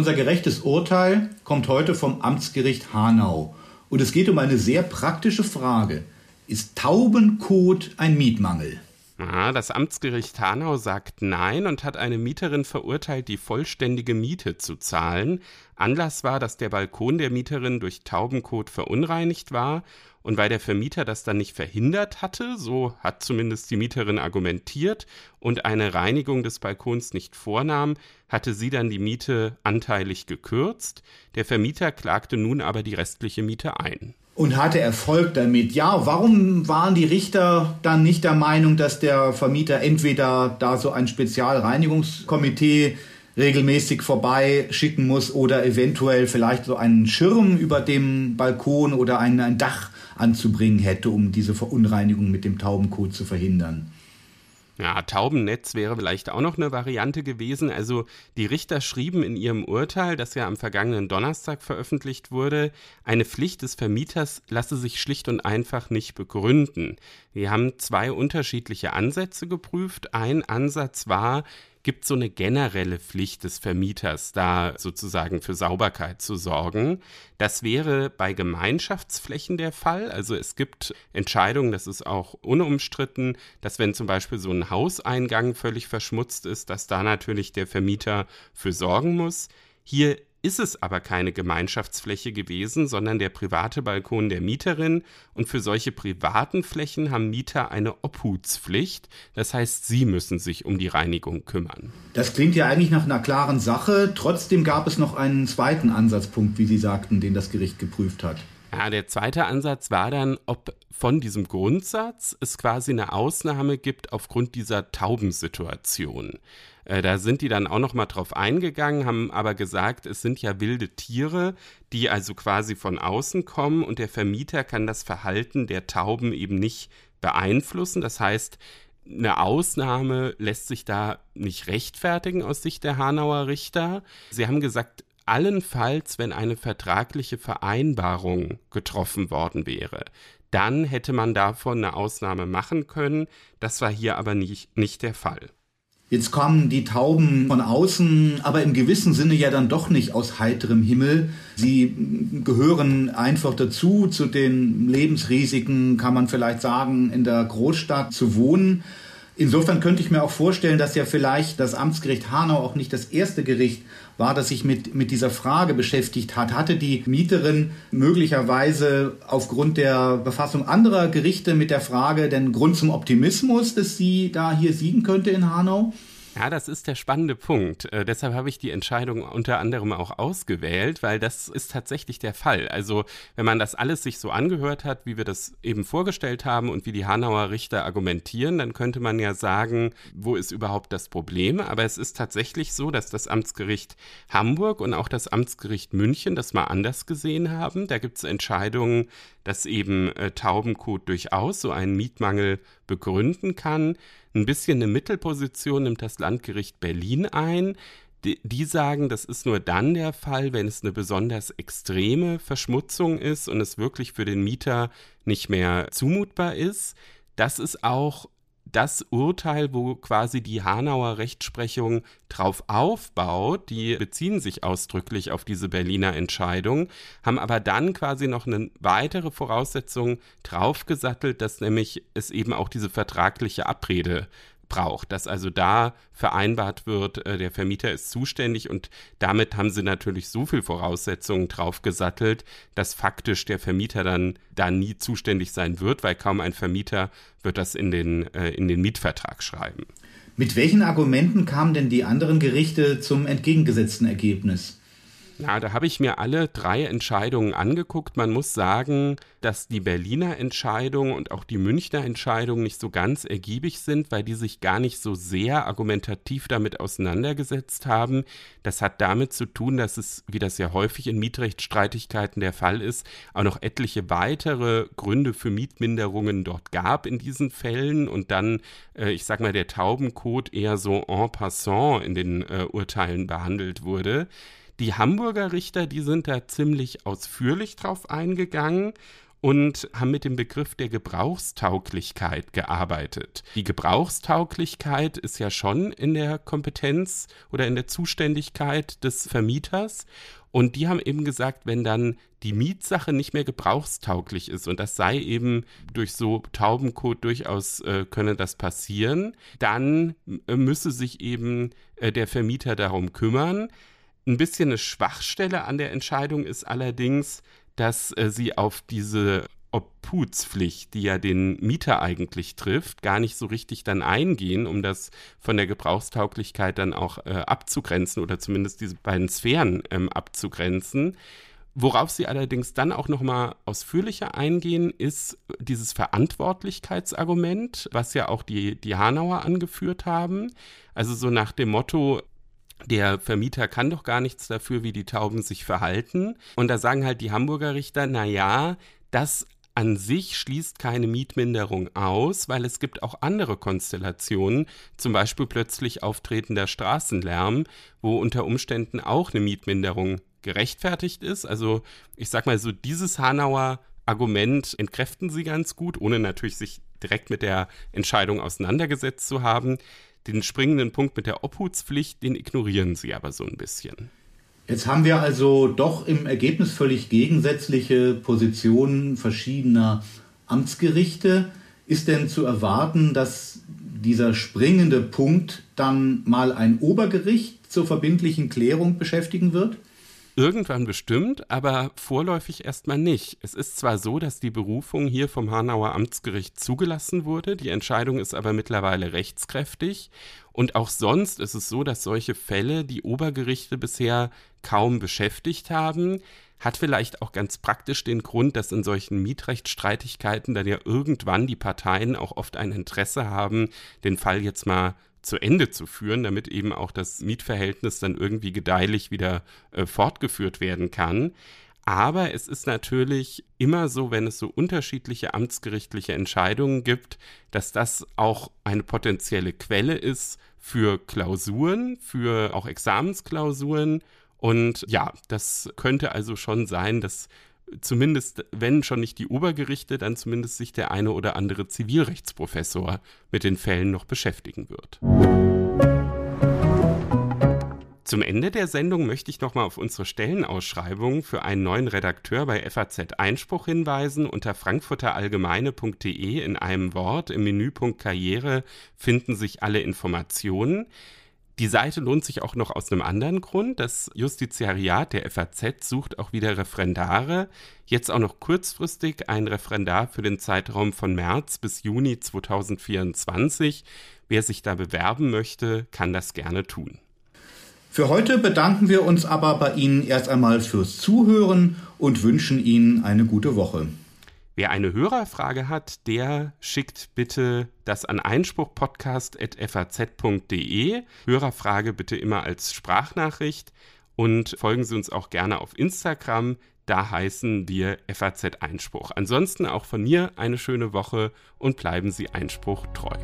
Unser gerechtes Urteil kommt heute vom Amtsgericht Hanau. Und es geht um eine sehr praktische Frage. Ist Taubenkot ein Mietmangel? Das Amtsgericht Hanau sagt Nein und hat eine Mieterin verurteilt, die vollständige Miete zu zahlen. Anlass war, dass der Balkon der Mieterin durch Taubenkot verunreinigt war und weil der Vermieter das dann nicht verhindert hatte, so hat zumindest die Mieterin argumentiert, und eine Reinigung des Balkons nicht vornahm, hatte sie dann die Miete anteilig gekürzt. Der Vermieter klagte nun aber die restliche Miete ein. und hatte Erfolg damit. Ja, warum waren die Richter dann nicht der Meinung, dass der Vermieter entweder da so ein Spezialreinigungskomitee regelmäßig vorbeischicken muss oder eventuell vielleicht so einen Schirm über dem Balkon oder ein, ein Dach anzubringen hätte, um diese Verunreinigung mit dem Taubenkot zu verhindern? Ja, Taubennetz wäre vielleicht auch noch eine Variante gewesen. Also die Richter schrieben in ihrem Urteil, das ja am vergangenen Donnerstag veröffentlicht wurde, eine Pflicht des Vermieters lasse sich schlicht und einfach nicht begründen. Wir haben zwei unterschiedliche Ansätze geprüft. Ein Ansatz war, gibt so eine generelle Pflicht des Vermieters, da sozusagen für Sauberkeit zu sorgen. Das wäre bei Gemeinschaftsflächen der Fall. Also es gibt Entscheidungen, das ist auch unumstritten, dass wenn zum Beispiel so ein Hauseingang völlig verschmutzt ist, dass da natürlich der Vermieter für sorgen muss. Hier ist es aber keine Gemeinschaftsfläche gewesen, sondern der private Balkon der Mieterin. Und für solche privaten Flächen haben Mieter eine Obhutspflicht. Das heißt, sie müssen sich um die Reinigung kümmern. Das klingt ja eigentlich nach einer klaren Sache. Trotzdem gab es noch einen zweiten Ansatzpunkt, wie Sie sagten, den das Gericht geprüft hat. Ja, der zweite Ansatz war dann, ob von diesem Grundsatz es quasi eine Ausnahme gibt aufgrund dieser Taubensituation. Äh, da sind die dann auch noch mal drauf eingegangen, haben aber gesagt, es sind ja wilde Tiere, die also quasi von außen kommen und der Vermieter kann das Verhalten der Tauben eben nicht beeinflussen. Das heißt, eine Ausnahme lässt sich da nicht rechtfertigen aus Sicht der Hanauer Richter. Sie haben gesagt, allenfalls, wenn eine vertragliche Vereinbarung getroffen worden wäre, dann hätte man davon eine Ausnahme machen können. Das war hier aber nicht, nicht der Fall. Jetzt kommen die Tauben von außen, aber im gewissen Sinne ja dann doch nicht aus heiterem Himmel. Sie gehören einfach dazu, zu den Lebensrisiken, kann man vielleicht sagen, in der Großstadt zu wohnen. Insofern könnte ich mir auch vorstellen, dass ja vielleicht das Amtsgericht Hanau auch nicht das erste Gericht war, das sich mit, mit dieser Frage beschäftigt hat. Hatte die Mieterin möglicherweise aufgrund der Befassung anderer Gerichte mit der Frage den Grund zum Optimismus, dass sie da hier siegen könnte in Hanau? Ja, das ist der spannende Punkt. Äh, deshalb habe ich die Entscheidung unter anderem auch ausgewählt, weil das ist tatsächlich der Fall. Also, wenn man das alles sich so angehört hat, wie wir das eben vorgestellt haben und wie die Hanauer Richter argumentieren, dann könnte man ja sagen, wo ist überhaupt das Problem? Aber es ist tatsächlich so, dass das Amtsgericht Hamburg und auch das Amtsgericht München das mal anders gesehen haben. Da gibt es Entscheidungen, dass eben äh, Taubenkot durchaus so einen Mietmangel begründen kann. Ein bisschen eine Mittelposition nimmt das Landgericht Berlin ein. Die, sagen, das ist nur dann der Fall, wenn es eine besonders extreme Verschmutzung ist und es wirklich für den Mieter nicht mehr zumutbar ist. Das ist auch das Urteil, wo quasi die Hanauer Rechtsprechung drauf aufbaut, die beziehen sich ausdrücklich auf diese Berliner Entscheidung, haben aber dann quasi noch eine weitere Voraussetzung draufgesattelt, dass nämlich es eben auch diese vertragliche Abrede braucht, dass also da vereinbart wird, äh, der Vermieter ist zuständig und damit haben sie natürlich so viel Voraussetzungen draufgesattelt, dass faktisch der Vermieter dann da nie zuständig sein wird, weil kaum ein Vermieter wird das in den, äh, in den Mietvertrag schreiben. Mit welchen Argumenten kamen denn die anderen Gerichte zum entgegengesetzten Ergebnis? Ja, da habe ich mir alle drei Entscheidungen angeguckt. Man muss sagen, dass die Berliner Entscheidung und auch die Münchner Entscheidung nicht so ganz ergiebig sind, weil die sich gar nicht so sehr argumentativ damit auseinandergesetzt haben. Das hat damit zu tun, dass es, wie das ja häufig in Mietrechtsstreitigkeiten der Fall ist, auch noch etliche weitere Gründe für Mietminderungen dort gab in diesen Fällen und dann, äh, ich sag mal, der Taubencode eher so en passant in den äh, Urteilen behandelt wurde. Die Hamburger Richter, die sind da ziemlich ausführlich drauf eingegangen und haben mit dem Begriff der Gebrauchstauglichkeit gearbeitet. Die Gebrauchstauglichkeit ist ja schon in der Kompetenz oder in der Zuständigkeit des Vermieters. Und die haben eben gesagt, wenn dann die Mietsache nicht mehr gebrauchstauglich ist und das sei eben durch so Taubencode durchaus äh, könne das passieren, dann äh, müsse sich eben äh, der Vermieter darum kümmern. Ein bisschen eine Schwachstelle an der Entscheidung ist allerdings, dass äh, sie auf diese Obhutspflicht, die ja den Mieter eigentlich trifft, gar nicht so richtig dann eingehen, um das von der Gebrauchstauglichkeit dann auch äh, abzugrenzen oder zumindest diese beiden Sphären ähm, abzugrenzen. Worauf Sie allerdings dann auch noch mal ausführlicher eingehen, ist dieses Verantwortlichkeitsargument, was ja auch die, die Hanauer angeführt haben. Also so nach dem Motto, der Vermieter kann doch gar nichts dafür, wie die Tauben sich verhalten. Und da sagen halt die Hamburger Richter, na ja, das an sich schließt keine Mietminderung aus, weil es gibt auch andere Konstellationen, zum Beispiel plötzlich auftretender Straßenlärm, wo unter Umständen auch eine Mietminderung gerechtfertigt ist. Also ich sag mal so, dieses Hanauer Argument entkräften sie ganz gut, ohne natürlich sich direkt mit der Entscheidung auseinandergesetzt zu haben. Den springenden Punkt mit der Obhutspflicht, den ignorieren sie aber so ein bisschen. Jetzt haben wir also doch im Ergebnis völlig gegensätzliche Positionen verschiedener Amtsgerichte. Ist denn zu erwarten, dass dieser springende Punkt dann mal ein Obergericht zur verbindlichen Klärung beschäftigen wird? Irgendwann bestimmt, aber vorläufig erstmal nicht. Es ist zwar so, dass die Berufung hier vom Hanauer Amtsgericht zugelassen wurde, die Entscheidung ist aber mittlerweile rechtskräftig und auch sonst ist es so, dass solche Fälle die Obergerichte bisher kaum beschäftigt haben. Hat vielleicht auch ganz praktisch den Grund, dass in solchen Mietrechtsstreitigkeiten dann ja irgendwann die Parteien auch oft ein Interesse haben, den Fall jetzt mal zu Ende zu führen, damit eben auch das Mietverhältnis dann irgendwie gedeihlich wieder äh, fortgeführt werden kann. Aber es ist natürlich immer so, wenn es so unterschiedliche amtsgerichtliche Entscheidungen gibt, dass das auch eine potenzielle Quelle ist für Klausuren, für auch Examensklausuren. Und ja, das könnte also schon sein, dass zumindest, wenn schon nicht die Obergerichte, dann zumindest sich der eine oder andere Zivilrechtsprofessor mit den Fällen noch beschäftigen wird. Zum Ende der Sendung möchte ich nochmal auf unsere Stellenausschreibung für einen neuen Redakteur bei FAZ Einspruch hinweisen. Unter frankfurterallgemeine.de in einem Wort im Menüpunkt Karriere finden sich alle Informationen. Die Seite lohnt sich auch noch aus einem anderen Grund. Das Justiziariat der FAZ sucht auch wieder Referendare. Jetzt auch noch kurzfristig ein Referendar für den Zeitraum von März bis Juni 2024. Wer sich da bewerben möchte, kann das gerne tun. Für heute bedanken wir uns aber bei Ihnen erst einmal fürs Zuhören und wünschen Ihnen eine gute Woche. Wer eine Hörerfrage hat, der schickt bitte das an einspruchpodcast.faz.de. Hörerfrage bitte immer als Sprachnachricht und folgen Sie uns auch gerne auf Instagram. Da heißen wir FAZ Einspruch. Ansonsten auch von mir eine schöne Woche und bleiben Sie Einspruch treu.